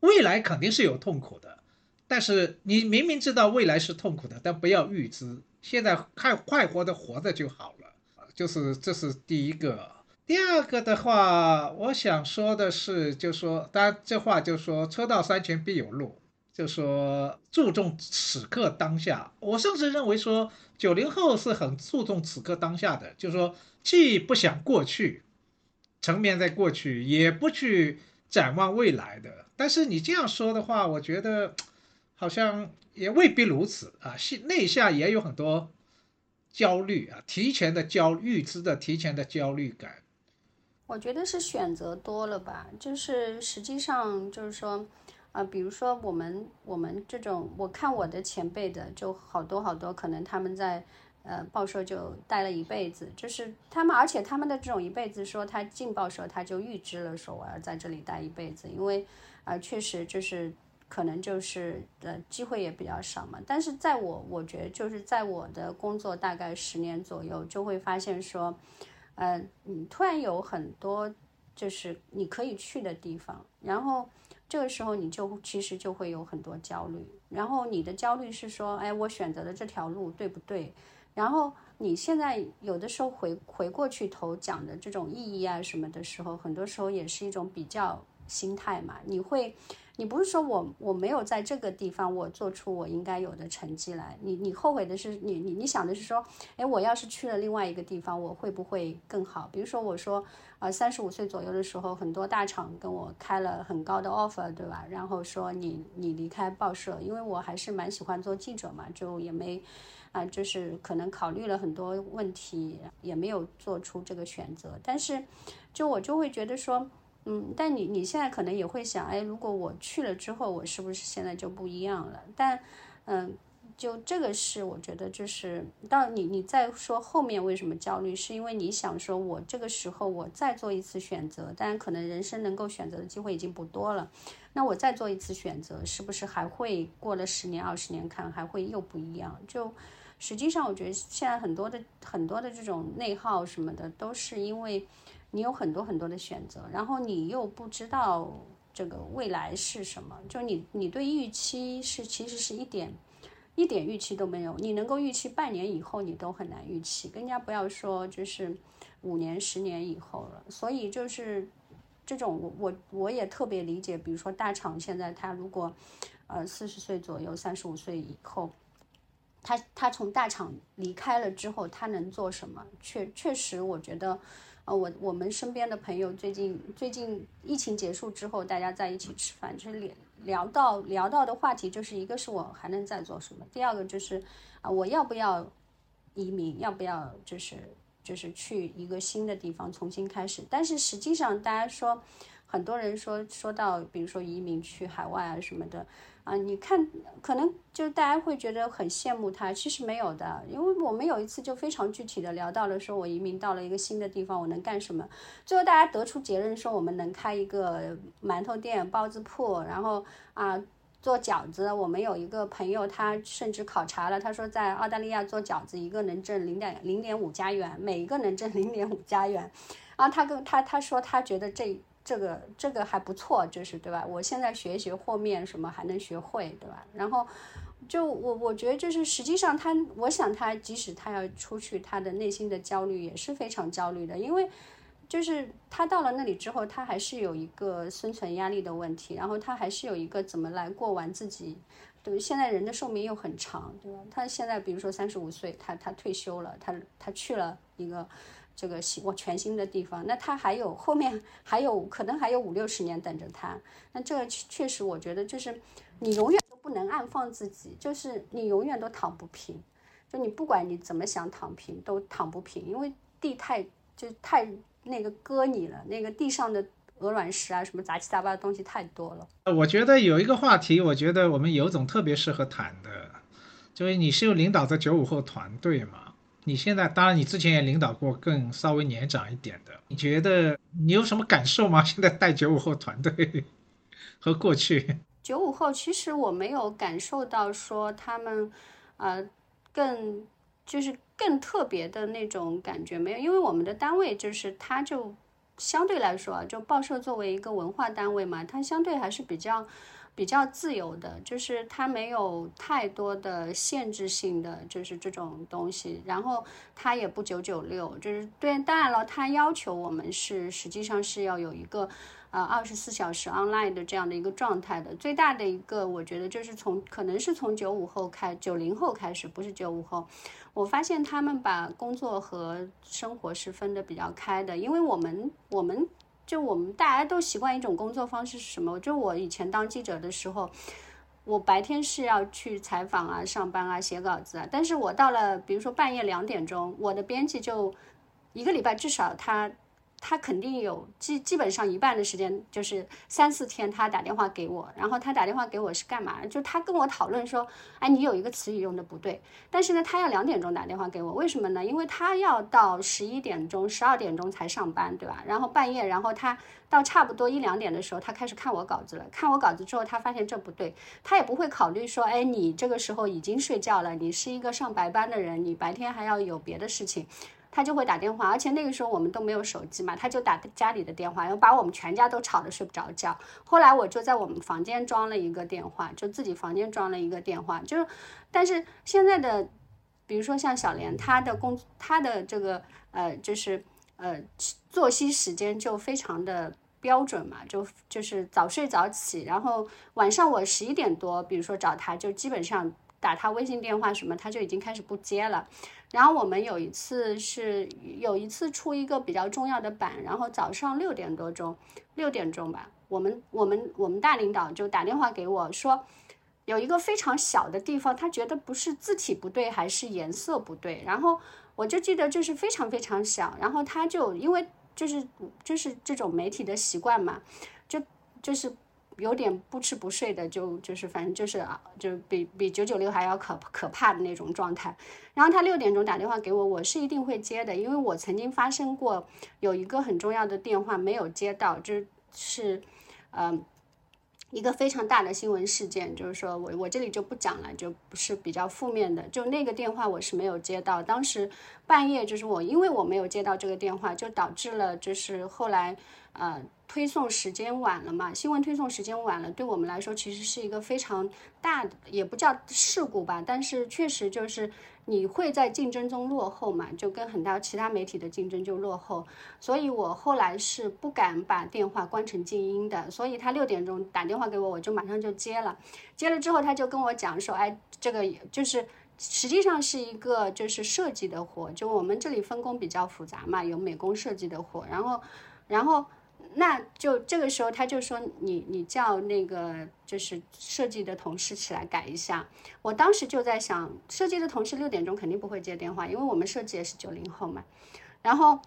未来肯定是有痛苦的，但是你明明知道未来是痛苦的，但不要预知，现在快快活的活着就好了。就是这是第一个。第二个的话，我想说的是，就说当然这话就说车到山前必有路，就说注重此刻当下。我甚至认为说九零后是很注重此刻当下的，就是说既不想过去，沉湎在过去，也不去展望未来的。但是你这样说的话，我觉得好像也未必如此啊，内下也有很多焦虑啊，提前的焦预知的提前的焦虑感。我觉得是选择多了吧，就是实际上就是说，啊，比如说我们我们这种，我看我的前辈的就好多好多，可能他们在呃报社就待了一辈子，就是他们，而且他们的这种一辈子，说他进报社他就预知了说我要在这里待一辈子，因为啊确实就是可能就是呃机会也比较少嘛。但是在我我觉得就是在我的工作大概十年左右，就会发现说。嗯，你突然有很多就是你可以去的地方，然后这个时候你就其实就会有很多焦虑，然后你的焦虑是说，哎，我选择的这条路对不对？然后你现在有的时候回回过去头讲的这种意义啊什么的时候，很多时候也是一种比较心态嘛，你会。你不是说我我没有在这个地方我做出我应该有的成绩来，你你后悔的是你你你想的是说，哎，我要是去了另外一个地方，我会不会更好？比如说我说，呃，三十五岁左右的时候，很多大厂跟我开了很高的 offer，对吧？然后说你你离开报社，因为我还是蛮喜欢做记者嘛，就也没，啊，就是可能考虑了很多问题，也没有做出这个选择。但是，就我就会觉得说。嗯，但你你现在可能也会想，哎，如果我去了之后，我是不是现在就不一样了？但，嗯，就这个是我觉得就是，到你你再说后面为什么焦虑，是因为你想说，我这个时候我再做一次选择，但可能人生能够选择的机会已经不多了，那我再做一次选择，是不是还会过了十年二十年看还会又不一样？就实际上我觉得现在很多的很多的这种内耗什么的，都是因为。你有很多很多的选择，然后你又不知道这个未来是什么，就你你对预期是其实是一点一点预期都没有，你能够预期半年以后你都很难预期，更加不要说就是五年十年以后了。所以就是这种我我我也特别理解，比如说大厂现在他如果呃四十岁左右三十五岁以后，他他从大厂离开了之后，他能做什么？确确实我觉得。呃，我我们身边的朋友最近最近疫情结束之后，大家在一起吃饭，就是聊聊到聊到的话题，就是一个是我还能再做什么，第二个就是啊，我要不要移民，要不要就是就是去一个新的地方重新开始。但是实际上，大家说很多人说说到，比如说移民去海外啊什么的。啊，你看，可能就大家会觉得很羡慕他，其实没有的，因为我们有一次就非常具体的聊到了，说我移民到了一个新的地方，我能干什么？最后大家得出结论说，我们能开一个馒头店、包子铺，然后啊做饺子。我们有一个朋友，他甚至考察了，他说在澳大利亚做饺子，一个能挣零点零点五加元，每一个能挣零点五加元。然后他跟他他说，他觉得这。这个这个还不错，就是对吧？我现在学一学和面什么还能学会，对吧？然后就我我觉得就是实际上他，我想他即使他要出去，他的内心的焦虑也是非常焦虑的，因为就是他到了那里之后，他还是有一个生存压力的问题，然后他还是有一个怎么来过完自己。对，现在人的寿命又很长，对吧？他现在比如说三十五岁，他他退休了，他他去了一个。这个新我全新的地方，那他还有后面还有可能还有五六十年等着他。那这个确实，我觉得就是你永远都不能安放自己，就是你永远都躺不平。就你不管你怎么想躺平，都躺不平，因为地太就太那个割你了，那个地上的鹅卵石啊，什么杂七杂八的东西太多了。我觉得有一个话题，我觉得我们尤总特别适合谈的，就是你是有领导的九五后团队嘛。你现在当然，你之前也领导过更稍微年长一点的，你觉得你有什么感受吗？[laughs] 现在带九五后团队和过去，九五后其实我没有感受到说他们，呃，更就是更特别的那种感觉没有，因为我们的单位就是它就相对来说啊，就报社作为一个文化单位嘛，它相对还是比较。比较自由的，就是它没有太多的限制性的，就是这种东西。然后它也不九九六，就是对，当然了，它要求我们是实际上是要有一个呃二十四小时 online 的这样的一个状态的。最大的一个，我觉得就是从可能是从九五后开，九零后开始，不是九五后，我发现他们把工作和生活是分得比较开的，因为我们我们。就我们大家都习惯一种工作方式是什么？就我以前当记者的时候，我白天是要去采访啊、上班啊、写稿子啊，但是我到了比如说半夜两点钟，我的编辑就一个礼拜至少他。他肯定有基基本上一半的时间就是三四天，他打电话给我，然后他打电话给我是干嘛？就他跟我讨论说，哎，你有一个词语用的不对。但是呢，他要两点钟打电话给我，为什么呢？因为他要到十一点钟、十二点钟才上班，对吧？然后半夜，然后他到差不多一两点的时候，他开始看我稿子了。看我稿子之后，他发现这不对，他也不会考虑说，哎，你这个时候已经睡觉了，你是一个上白班的人，你白天还要有别的事情。他就会打电话，而且那个时候我们都没有手机嘛，他就打家里的电话，然后把我们全家都吵得睡不着觉。后来我就在我们房间装了一个电话，就自己房间装了一个电话。就是，但是现在的，比如说像小莲，她的工，她的这个呃，就是呃，作息时间就非常的标准嘛，就就是早睡早起，然后晚上我十一点多，比如说找他，就基本上打他微信电话什么，他就已经开始不接了。然后我们有一次是有一次出一个比较重要的版，然后早上六点多钟，六点钟吧，我们我们我们大领导就打电话给我说，有一个非常小的地方，他觉得不是字体不对，还是颜色不对。然后我就记得就是非常非常小，然后他就因为就是就是这种媒体的习惯嘛，就就是。有点不吃不睡的，就就是反正就是啊，就比比九九六还要可可怕的那种状态。然后他六点钟打电话给我，我是一定会接的，因为我曾经发生过有一个很重要的电话没有接到，就是嗯一个非常大的新闻事件，就是说我我这里就不讲了，就不是比较负面的。就那个电话我是没有接到，当时半夜就是我因为我没有接到这个电话，就导致了就是后来呃。推送时间晚了嘛？新闻推送时间晚了，对我们来说其实是一个非常大的，也不叫事故吧，但是确实就是你会在竞争中落后嘛，就跟很多其他媒体的竞争就落后。所以我后来是不敢把电话关成静音的，所以他六点钟打电话给我，我就马上就接了。接了之后，他就跟我讲说，哎，这个就是实际上是一个就是设计的活，就我们这里分工比较复杂嘛，有美工设计的活，然后，然后。那就这个时候，他就说你你叫那个就是设计的同事起来改一下。我当时就在想，设计的同事六点钟肯定不会接电话，因为我们设计也是九零后嘛。然后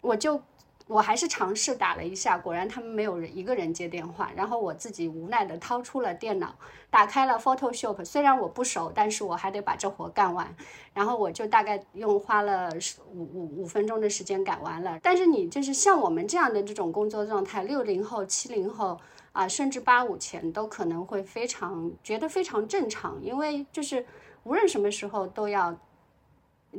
我就。我还是尝试打了一下，果然他们没有人一个人接电话。然后我自己无奈的掏出了电脑，打开了 Photoshop。虽然我不熟，但是我还得把这活干完。然后我就大概用花了五五五分钟的时间改完了。但是你就是像我们这样的这种工作状态，六零后、七零后啊，甚至八五前都可能会非常觉得非常正常，因为就是无论什么时候都要。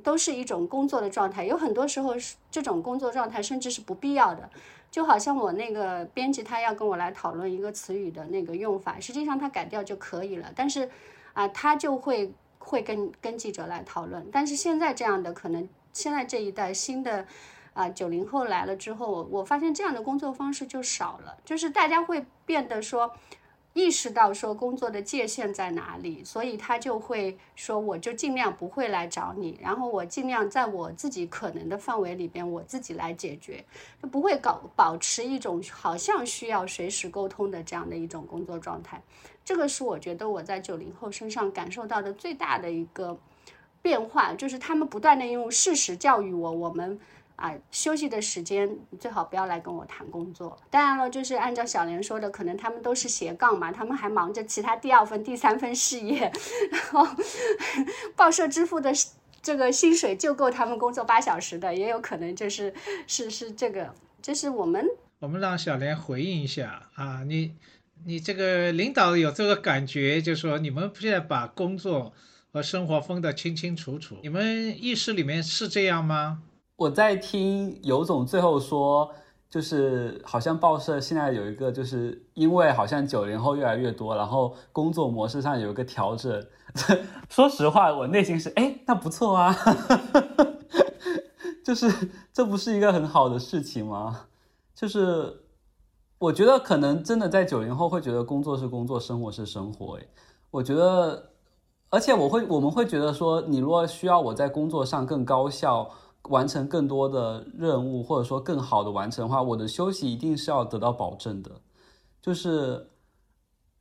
都是一种工作的状态，有很多时候是这种工作状态甚至是不必要的，就好像我那个编辑他要跟我来讨论一个词语的那个用法，实际上他改掉就可以了，但是啊他就会会跟跟记者来讨论，但是现在这样的可能现在这一代新的啊九零后来了之后，我发现这样的工作方式就少了，就是大家会变得说。意识到说工作的界限在哪里，所以他就会说，我就尽量不会来找你，然后我尽量在我自己可能的范围里边，我自己来解决，就不会搞保持一种好像需要随时沟通的这样的一种工作状态。这个是我觉得我在九零后身上感受到的最大的一个变化，就是他们不断的用事实教育我，我们。啊，休息的时间最好不要来跟我谈工作。当然了，就是按照小莲说的，可能他们都是斜杠嘛，他们还忙着其他第二份、第三份事业，[laughs] 然后报社支付的这个薪水就够他们工作八小时的，也有可能就是是是这个，就是我们我们让小莲回应一下啊，你你这个领导有这个感觉，就是说你们现在把工作和生活分得清清楚楚，你们意识里面是这样吗？我在听尤总最后说，就是好像报社现在有一个，就是因为好像九零后越来越多，然后工作模式上有一个调整。[laughs] 说实话，我内心是哎，那不错啊，[laughs] 就是这不是一个很好的事情吗？就是我觉得可能真的在九零后会觉得工作是工作，生活是生活。哎，我觉得，而且我会我们会觉得说，你如果需要我在工作上更高效。完成更多的任务，或者说更好的完成的话，我的休息一定是要得到保证的。就是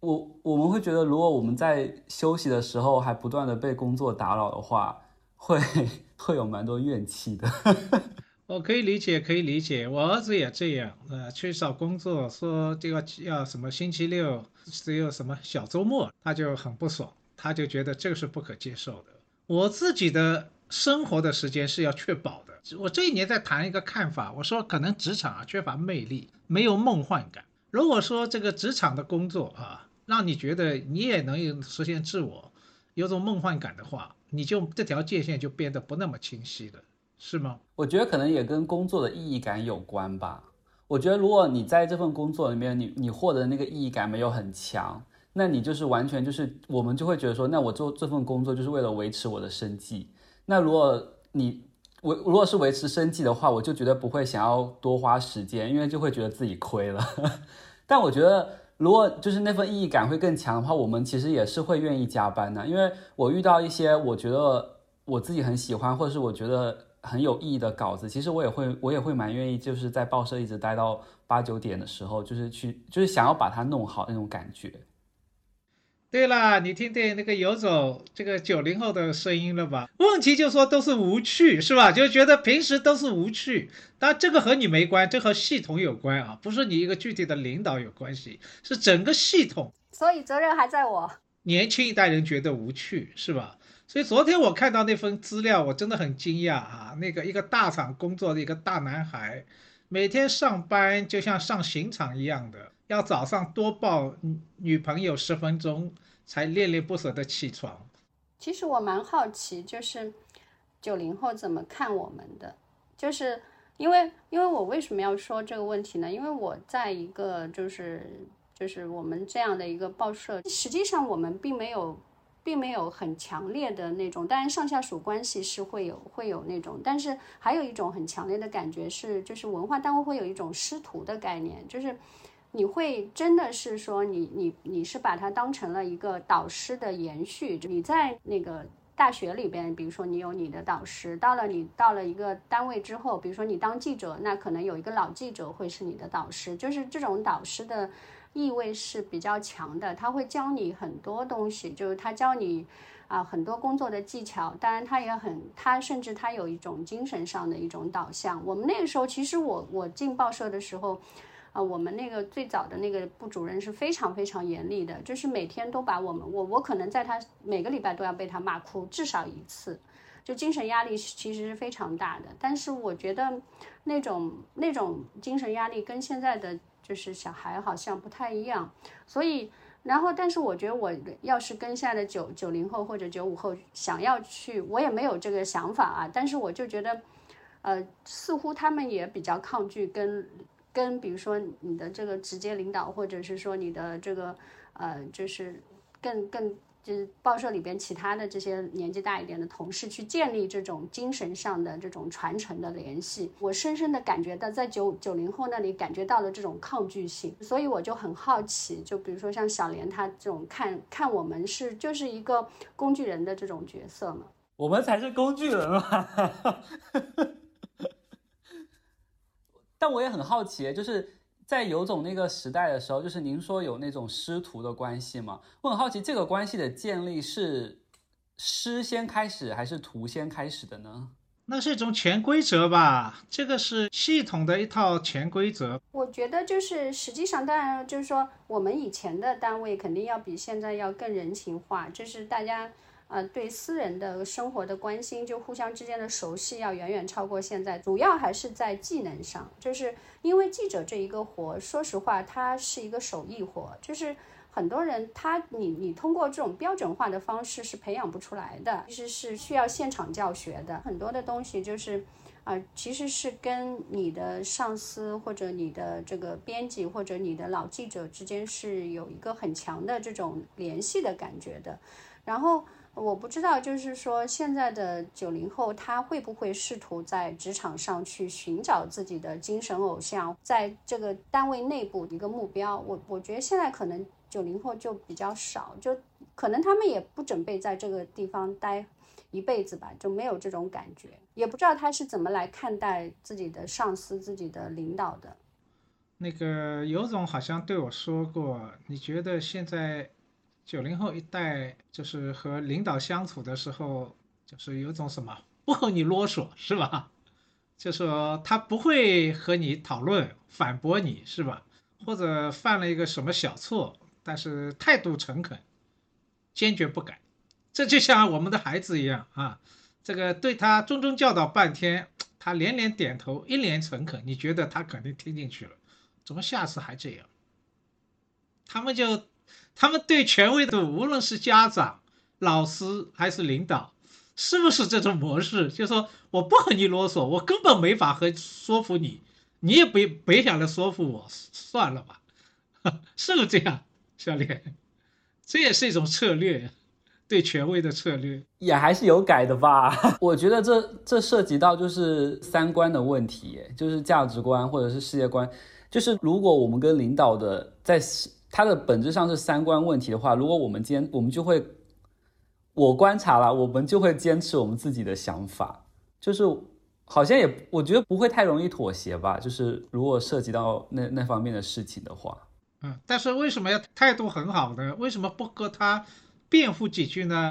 我我们会觉得，如果我们在休息的时候还不断的被工作打扰的话，会 [laughs] 会有蛮多怨气的。[laughs] 我可以理解，可以理解。我儿子也这样，呃，缺少工作，说这个要什么星期六只有什么小周末，他就很不爽，他就觉得这个是不可接受的。我自己的。生活的时间是要确保的。我这一年在谈一个看法，我说可能职场啊缺乏魅力，没有梦幻感。如果说这个职场的工作啊，让你觉得你也能有实现自我，有种梦幻感的话，你就这条界限就变得不那么清晰了，是吗？我觉得可能也跟工作的意义感有关吧。我觉得如果你在这份工作里面，你你获得那个意义感没有很强，那你就是完全就是我们就会觉得说，那我做这份工作就是为了维持我的生计。那如果你维如果是维持生计的话，我就觉得不会想要多花时间，因为就会觉得自己亏了。[laughs] 但我觉得如果就是那份意义感会更强的话，我们其实也是会愿意加班的。因为我遇到一些我觉得我自己很喜欢，或者是我觉得很有意义的稿子，其实我也会我也会蛮愿意，就是在报社一直待到八九点的时候，就是去就是想要把它弄好那种感觉。对啦，你听听那个游走这个九零后的声音了吧？问题就说都是无趣，是吧？就觉得平时都是无趣。但这个和你没关，这和系统有关啊，不是你一个具体的领导有关系，是整个系统。所以责任还在我。年轻一代人觉得无趣，是吧？所以昨天我看到那份资料，我真的很惊讶啊！那个一个大厂工作的一个大男孩，每天上班就像上刑场一样的，要早上多抱女朋友十分钟。才恋恋不舍的起床。其实我蛮好奇，就是九零后怎么看我们的？就是因为，因为我为什么要说这个问题呢？因为我在一个就是就是我们这样的一个报社，实际上我们并没有并没有很强烈的那种，当然上下属关系是会有会有那种，但是还有一种很强烈的感觉是，就是文化单位会有一种师徒的概念，就是。你会真的是说你你你是把它当成了一个导师的延续？你在那个大学里边，比如说你有你的导师，到了你到了一个单位之后，比如说你当记者，那可能有一个老记者会是你的导师，就是这种导师的意味是比较强的，他会教你很多东西，就是他教你啊很多工作的技巧，当然他也很他甚至他有一种精神上的一种导向。我们那个时候其实我我进报社的时候。啊，我们那个最早的那个部主任是非常非常严厉的，就是每天都把我们，我我可能在他每个礼拜都要被他骂哭至少一次，就精神压力其实是非常大的。但是我觉得那种那种精神压力跟现在的就是小孩好像不太一样，所以然后但是我觉得我要是跟现在的九九零后或者九五后想要去，我也没有这个想法啊，但是我就觉得，呃，似乎他们也比较抗拒跟。跟比如说你的这个直接领导，或者是说你的这个呃，就是更更就是报社里边其他的这些年纪大一点的同事去建立这种精神上的这种传承的联系，我深深的感觉到在九九零后那里感觉到了这种抗拒性，所以我就很好奇，就比如说像小莲她这种看看我们是就是一个工具人的这种角色嘛，我们才是工具人嘛。[laughs] 但我也很好奇，就是在尤总那个时代的时候，就是您说有那种师徒的关系嘛？我很好奇，这个关系的建立是师先开始还是徒先开始的呢？那是一种潜规则吧，这个是系统的一套潜规则。我觉得就是实际上，当然就是说，我们以前的单位肯定要比现在要更人情化，就是大家。呃，对私人的生活的关心，就互相之间的熟悉，要远远超过现在。主要还是在技能上，就是因为记者这一个活，说实话，它是一个手艺活，就是很多人他你你通过这种标准化的方式是培养不出来的，其实是需要现场教学的。很多的东西就是，啊，其实是跟你的上司或者你的这个编辑或者你的老记者之间是有一个很强的这种联系的感觉的。然后我不知道，就是说现在的九零后他会不会试图在职场上去寻找自己的精神偶像，在这个单位内部一个目标。我我觉得现在可能九零后就比较少，就可能他们也不准备在这个地方待。一辈子吧，就没有这种感觉，也不知道他是怎么来看待自己的上司、自己的领导的。那个尤总好像对我说过，你觉得现在九零后一代就是和领导相处的时候，就是有种什么不和你啰嗦，是吧？[laughs] 就说他不会和你讨论、反驳你，是吧？或者犯了一个什么小错，但是态度诚恳，坚决不改。这就像我们的孩子一样啊，这个对他谆谆教导半天，[tsk] 他连连点头，一脸诚恳，你觉得他肯定听进去了，怎么下次还这样？他们就，他们对权威的，无论是家长、老师还是领导，是不是这种模式？就说我不和你啰嗦，我根本没法和说服你，你也别别想来说服我，算了吧，[laughs] 是不是这样，小莲？这也是一种策略。对权威的策略也还是有改的吧？[laughs] 我觉得这这涉及到就是三观的问题，就是价值观或者是世界观。就是如果我们跟领导的在他的本质上是三观问题的话，如果我们坚我们就会，我观察了，我们就会坚持我们自己的想法，就是好像也我觉得不会太容易妥协吧。就是如果涉及到那那方面的事情的话，嗯，但是为什么要态度很好呢？为什么不和他？辩护几句呢？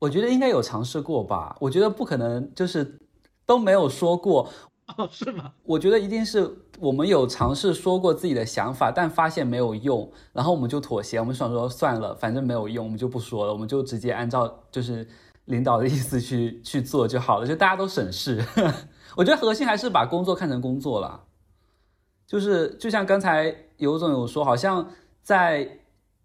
我觉得应该有尝试过吧。我觉得不可能就是都没有说过 [laughs] 哦，是吗？我觉得一定是我们有尝试说过自己的想法，但发现没有用，然后我们就妥协。我们想说算了，反正没有用，我们就不说了，我们就直接按照就是领导的意思去去做就好了，就大家都省事。[laughs] 我觉得核心还是把工作看成工作了，就是就像刚才尤总有说，好像在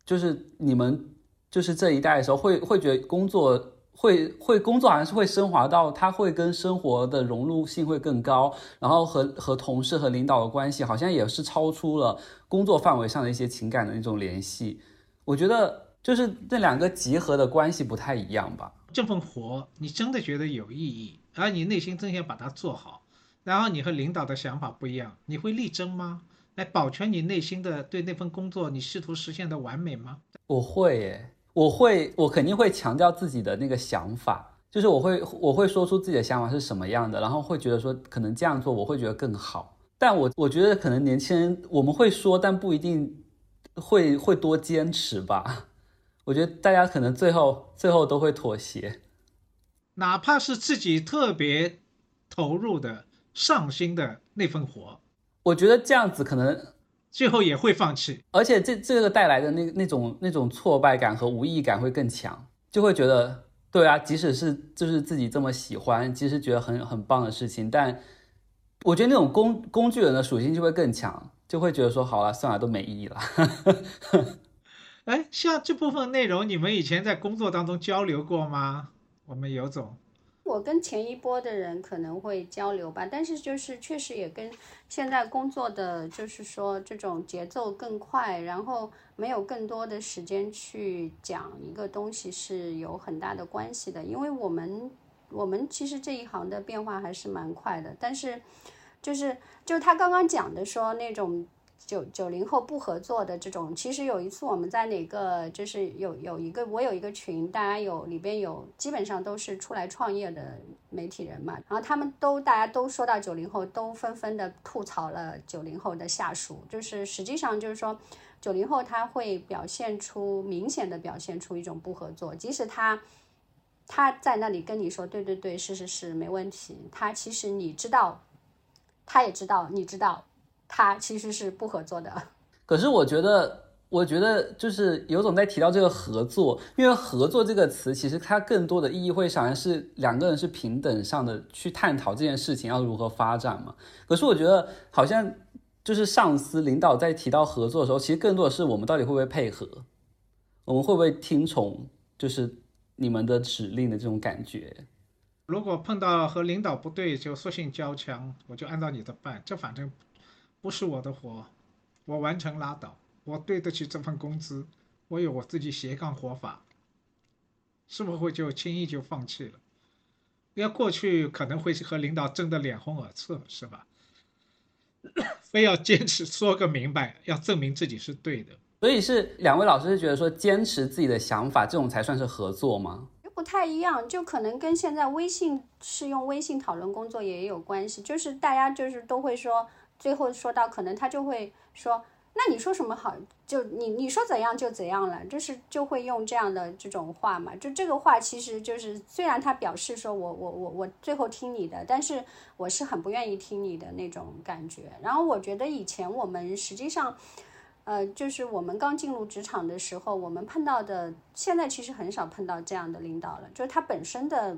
就是你们。就是这一代的时候，会会觉得工作会会工作好像是会升华到，他会跟生活的融入性会更高，然后和和同事和领导的关系好像也是超出了工作范围上的一些情感的那种联系。我觉得就是这两个集合的关系不太一样吧。这份活你真的觉得有意义，而你内心真想把它做好，然后你和领导的想法不一样，你会力争吗？来保全你内心的对那份工作你试图实现的完美吗？我会耶。我会，我肯定会强调自己的那个想法，就是我会，我会说出自己的想法是什么样的，然后会觉得说可能这样做我会觉得更好。但我我觉得可能年轻人我们会说，但不一定会会多坚持吧。我觉得大家可能最后最后都会妥协，哪怕是自己特别投入的上心的那份活，我觉得这样子可能。最后也会放弃，而且这这个带来的那那种那种挫败感和无意义感会更强，就会觉得，对啊，即使是就是自己这么喜欢，其实觉得很很棒的事情，但我觉得那种工工具人的属性就会更强，就会觉得说，好了，算了，都没意义了。[laughs] 哎，像这部分内容，你们以前在工作当中交流过吗？我们尤总。我跟前一波的人可能会交流吧，但是就是确实也跟现在工作的就是说这种节奏更快，然后没有更多的时间去讲一个东西是有很大的关系的。因为我们我们其实这一行的变化还是蛮快的，但是就是就他刚刚讲的说那种。九九零后不合作的这种，其实有一次我们在哪个，就是有有一个我有一个群，大家有里边有基本上都是出来创业的媒体人嘛，然后他们都大家都说到九零后，都纷纷的吐槽了九零后的下属，就是实际上就是说九零后他会表现出明显的表现出一种不合作，即使他他在那里跟你说对对对是是是没问题，他其实你知道，他也知道你知道。他其实是不合作的，[laughs] 可是我觉得，我觉得就是有总在提到这个合作，因为合作这个词，其实它更多的意义会想的是两个人是平等上的去探讨这件事情要如何发展嘛。可是我觉得好像就是上司领导在提到合作的时候，其实更多的是我们到底会不会配合，我们会不会听从就是你们的指令的这种感觉。如果碰到和领导不对，就索性交枪，我就按照你的办，这反正不是我的活，我完成拉倒，我对得起这份工资，我有我自己斜杠活法，是不是会就轻易就放弃了？要过去可能会和领导争得脸红耳赤，是吧？[coughs] 非要坚持说个明白，要证明自己是对的。所以是两位老师是觉得说坚持自己的想法，这种才算是合作吗？不太一样，就可能跟现在微信是用微信讨论工作也有关系。就是大家就是都会说，最后说到可能他就会说。那你说什么好？就你你说怎样就怎样了，就是就会用这样的这种话嘛。就这个话其实就是虽然他表示说我我我我最后听你的，但是我是很不愿意听你的那种感觉。然后我觉得以前我们实际上，呃，就是我们刚进入职场的时候，我们碰到的，现在其实很少碰到这样的领导了。就是他本身的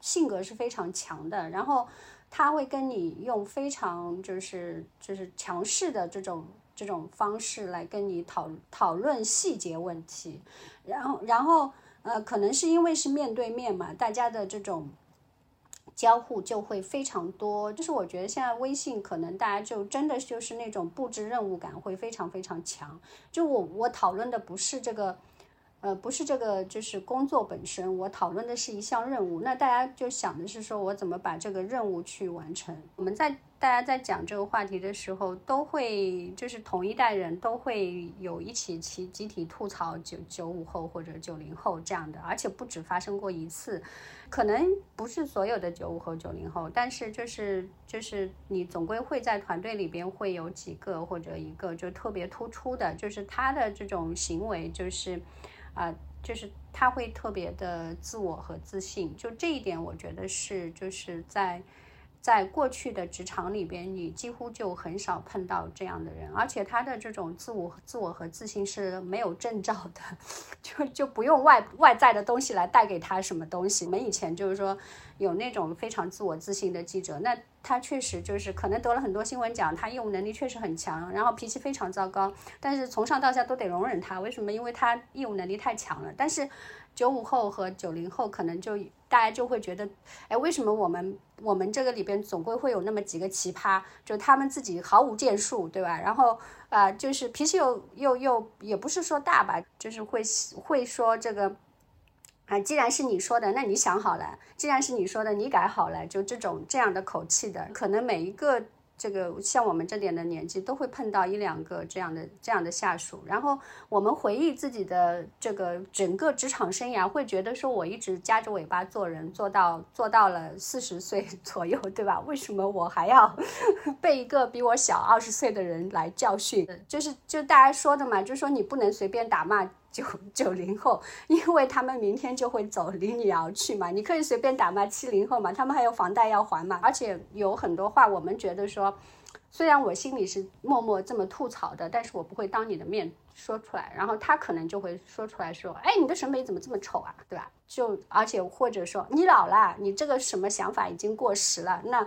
性格是非常强的，然后他会跟你用非常就是就是强势的这种。这种方式来跟你讨讨论细节问题，然后然后呃，可能是因为是面对面嘛，大家的这种交互就会非常多。就是我觉得现在微信可能大家就真的就是那种布置任务感会非常非常强。就我我讨论的不是这个。呃，不是这个，就是工作本身。我讨论的是一项任务，那大家就想的是说我怎么把这个任务去完成。我们在大家在讲这个话题的时候，都会就是同一代人都会有一起集集体吐槽九九五后或者九零后这样的，而且不止发生过一次，可能不是所有的九五后九零后，但是就是就是你总归会在团队里边会有几个或者一个就特别突出的，就是他的这种行为就是。啊，就是他会特别的自我和自信，就这一点，我觉得是就是在在过去的职场里边，你几乎就很少碰到这样的人，而且他的这种自我、自我和自信是没有证照的，[laughs] 就就不用外外在的东西来带给他什么东西。我们以前就是说有那种非常自我自信的记者，那。他确实就是可能得了很多新闻奖，他业务能力确实很强，然后脾气非常糟糕，但是从上到下都得容忍他。为什么？因为他业务能力太强了。但是九五后和九零后可能就大家就会觉得，哎，为什么我们我们这个里边总归会有那么几个奇葩，就他们自己毫无建树，对吧？然后啊，就是脾气又又又也不是说大吧，就是会会说这个。啊，既然是你说的，那你想好了；既然是你说的，你改好了，就这种这样的口气的，可能每一个这个像我们这点的年纪，都会碰到一两个这样的这样的下属。然后我们回忆自己的这个整个职场生涯，会觉得说我一直夹着尾巴做人，做到做到了四十岁 [laughs] 左右，对吧？为什么我还要 [laughs] 被一个比我小二十岁的人来教训？就是就大家说的嘛，就是说你不能随便打骂。九九零后，因为他们明天就会走，离你而去嘛。你可以随便打骂七零后嘛，他们还有房贷要还嘛。而且有很多话，我们觉得说，虽然我心里是默默这么吐槽的，但是我不会当你的面说出来。然后他可能就会说出来说，哎，你的审美怎么这么丑啊，对吧？就而且或者说你老了，你这个什么想法已经过时了，那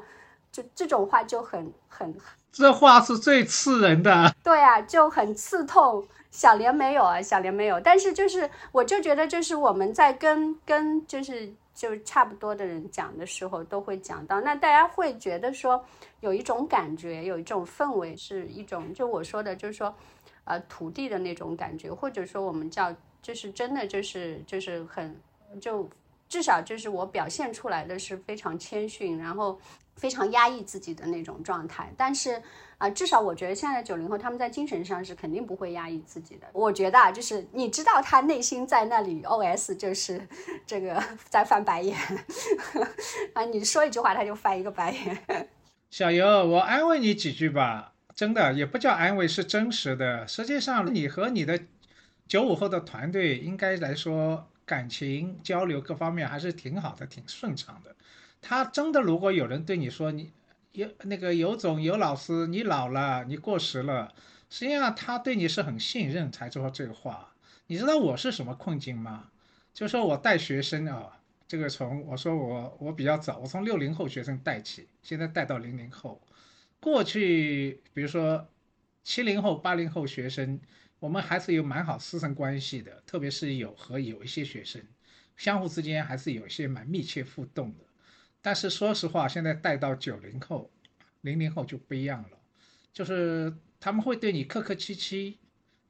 就这种话就很很，这话是最刺人的。对啊，就很刺痛。小莲没有啊，小莲没有，但是就是我就觉得，就是我们在跟跟就是就差不多的人讲的时候，都会讲到，那大家会觉得说有一种感觉，有一种氛围，是一种就我说的，就是说，呃，土地的那种感觉，或者说我们叫就是真的就是就是很就至少就是我表现出来的是非常谦逊，然后非常压抑自己的那种状态，但是。啊，至少我觉得现在九零后他们在精神上是肯定不会压抑自己的。我觉得啊，就是你知道他内心在那里 OS 就是这个在翻白眼 [laughs] 啊，你说一句话他就翻一个白眼。小游，我安慰你几句吧，真的也不叫安慰，是真实的。实际上你和你的九五后的团队应该来说感情交流各方面还是挺好的，挺顺畅的。他真的如果有人对你说你。有那个有总有老师，你老了，你过时了。实际上他对你是很信任才说这个话。你知道我是什么困境吗？就说我带学生啊，这个从我说我我比较早，我从六零后学生带起，现在带到零零后。过去比如说七零后、八零后学生，我们还是有蛮好师生关系的，特别是有和有一些学生相互之间还是有一些蛮密切互动的。但是说实话，现在带到九零后、零零后就不一样了，就是他们会对你客客气气，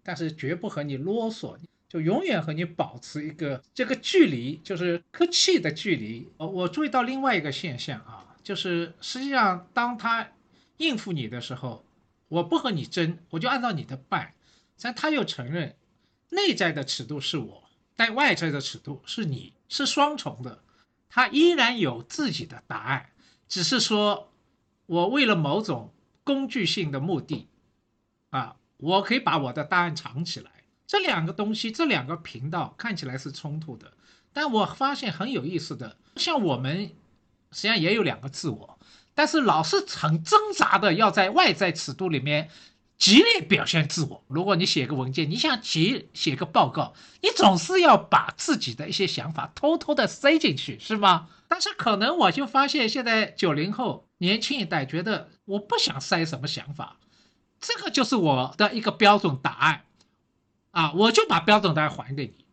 但是绝不和你啰嗦，就永远和你保持一个这个距离，就是客气的距离。呃，我注意到另外一个现象啊，就是实际上当他应付你的时候，我不和你争，我就按照你的办，但他又承认内在的尺度是我，但外在的尺度是你，是双重的。他依然有自己的答案，只是说，我为了某种工具性的目的，啊，我可以把我的答案藏起来。这两个东西，这两个频道看起来是冲突的，但我发现很有意思的，像我们实际上也有两个自我，但是老是很挣扎的要在外在尺度里面。极力表现自我。如果你写个文件，你想写写个报告，你总是要把自己的一些想法偷偷的塞进去，是吗？但是可能我就发现，现在九零后年轻一代觉得我不想塞什么想法，这个就是我的一个标准答案，啊，我就把标准答案还给你，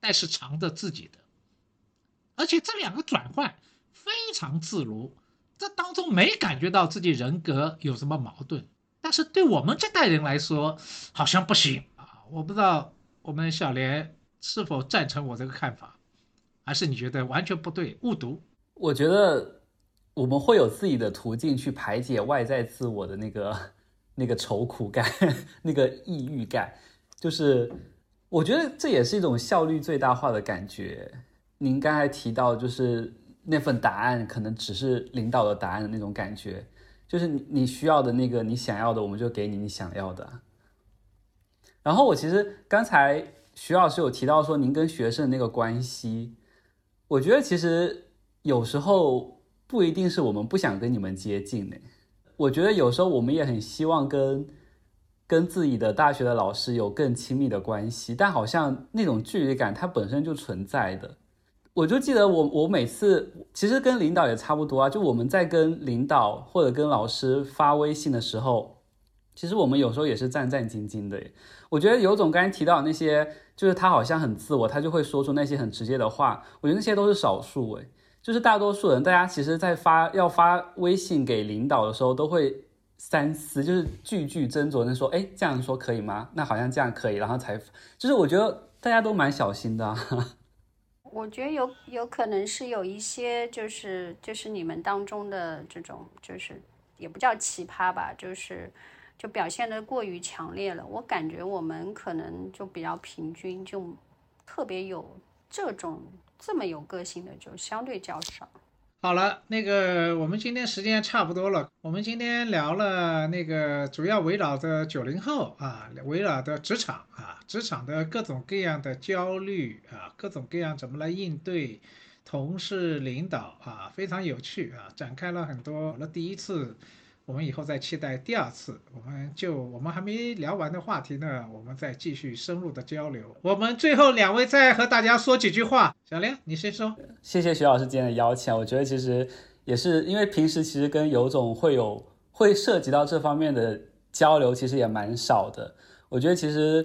但是藏着自己的，而且这两个转换非常自如，这当中没感觉到自己人格有什么矛盾。但是对我们这代人来说，好像不行啊！我不知道我们小莲是否赞成我这个看法，还是你觉得完全不对，误读？我觉得我们会有自己的途径去排解外在自我的那个那个愁苦感、[laughs] 那个抑郁感，就是我觉得这也是一种效率最大化的感觉。您刚才提到，就是那份答案可能只是领导的答案的那种感觉。就是你你需要的那个你想要的，我们就给你你想要的。然后我其实刚才徐老师有提到说您跟学生那个关系，我觉得其实有时候不一定是我们不想跟你们接近呢，我觉得有时候我们也很希望跟跟自己的大学的老师有更亲密的关系，但好像那种距离感它本身就存在的。我就记得我我每次其实跟领导也差不多啊，就我们在跟领导或者跟老师发微信的时候，其实我们有时候也是战战兢兢的。我觉得有种刚才提到那些，就是他好像很自我，他就会说出那些很直接的话。我觉得那些都是少数诶，就是大多数人，大家其实在发要发微信给领导的时候，都会三思，就是句句斟酌那说，哎，这样说可以吗？那好像这样可以，然后才就是我觉得大家都蛮小心的。我觉得有有可能是有一些，就是就是你们当中的这种，就是也不叫奇葩吧，就是就表现的过于强烈了。我感觉我们可能就比较平均，就特别有这种这么有个性的，就相对较少。好了，那个我们今天时间差不多了。我们今天聊了那个主要围绕着九零后啊，围绕着职场啊，职场的各种各样的焦虑啊，各种各样怎么来应对同事、领导啊，非常有趣啊，展开了很多。那第一次。我们以后再期待第二次，我们就我们还没聊完的话题呢，我们再继续深入的交流。我们最后两位再和大家说几句话，小莲你先说。谢谢徐老师今天的邀请，我觉得其实也是因为平时其实跟尤总会有会涉及到这方面的交流，其实也蛮少的。我觉得其实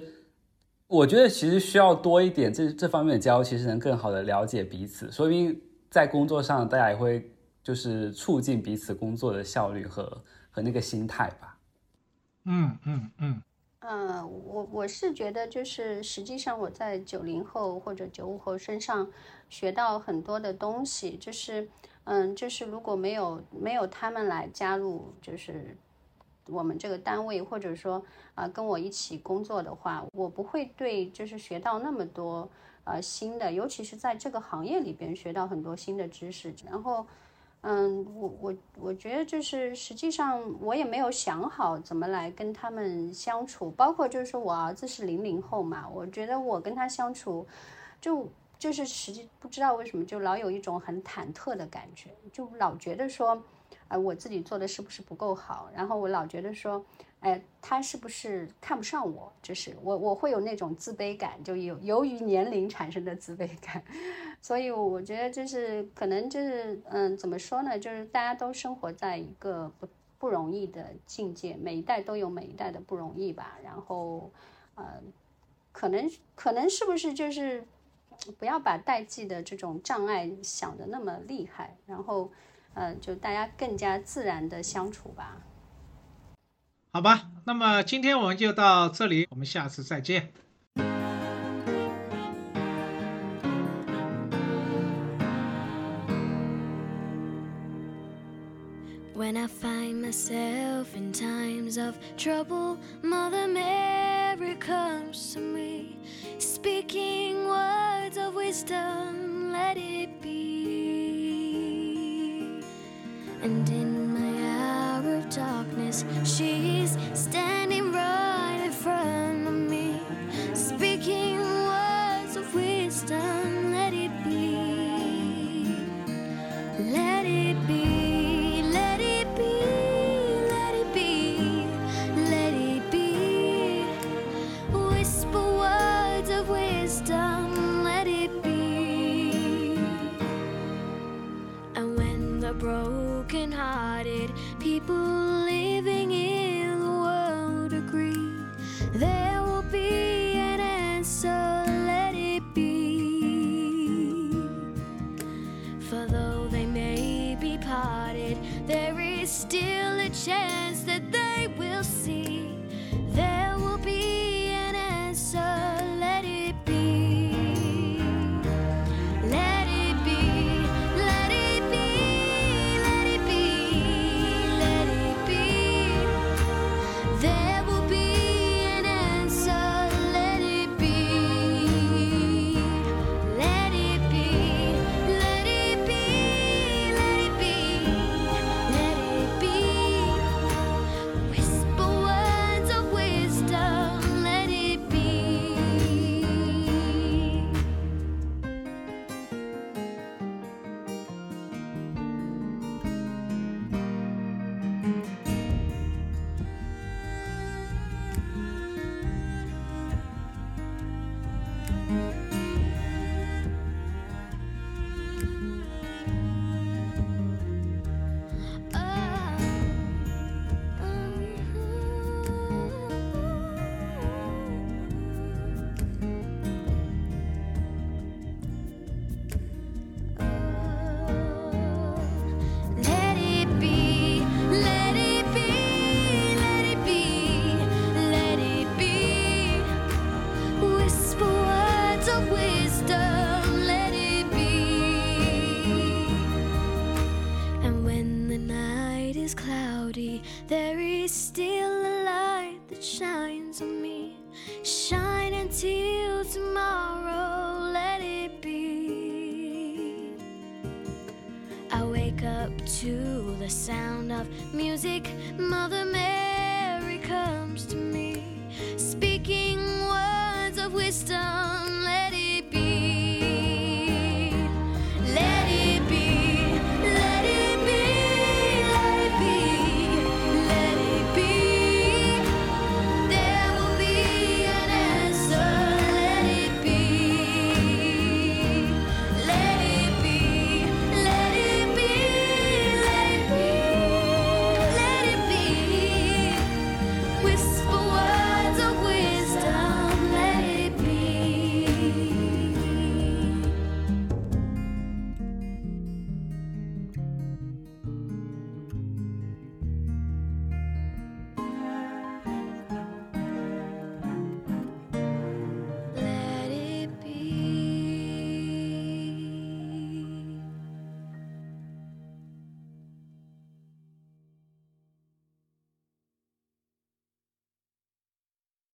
我觉得其实需要多一点这这方面的交流，其实能更好的了解彼此，说明在工作上大家也会就是促进彼此工作的效率和。和那个心态吧，嗯嗯嗯，呃，我我是觉得就是实际上我在九零后或者九五后身上学到很多的东西，就是嗯，就是如果没有没有他们来加入，就是我们这个单位或者说啊跟我一起工作的话，我不会对就是学到那么多呃新的，尤其是在这个行业里边学到很多新的知识，然后。嗯，我我我觉得就是实际上我也没有想好怎么来跟他们相处，包括就是说我儿子是零零后嘛，我觉得我跟他相处，就就是实际不知道为什么就老有一种很忐忑的感觉，就老觉得说，呃，我自己做的是不是不够好，然后我老觉得说。哎，他是不是看不上我？就是我，我会有那种自卑感，就有由于年龄产生的自卑感，所以我觉得就是可能就是嗯怎么说呢，就是大家都生活在一个不不容易的境界，每一代都有每一代的不容易吧，然后呃可能可能是不是就是不要把代际的这种障碍想的那么厉害，然后呃就大家更加自然的相处吧。好吧，那么今天我们就到这里，我们下次再见。When I find myself in times of trouble, Mother Mary comes to me, speaking words of wisdom, let it be. And in my hour of darkness, she's standing right.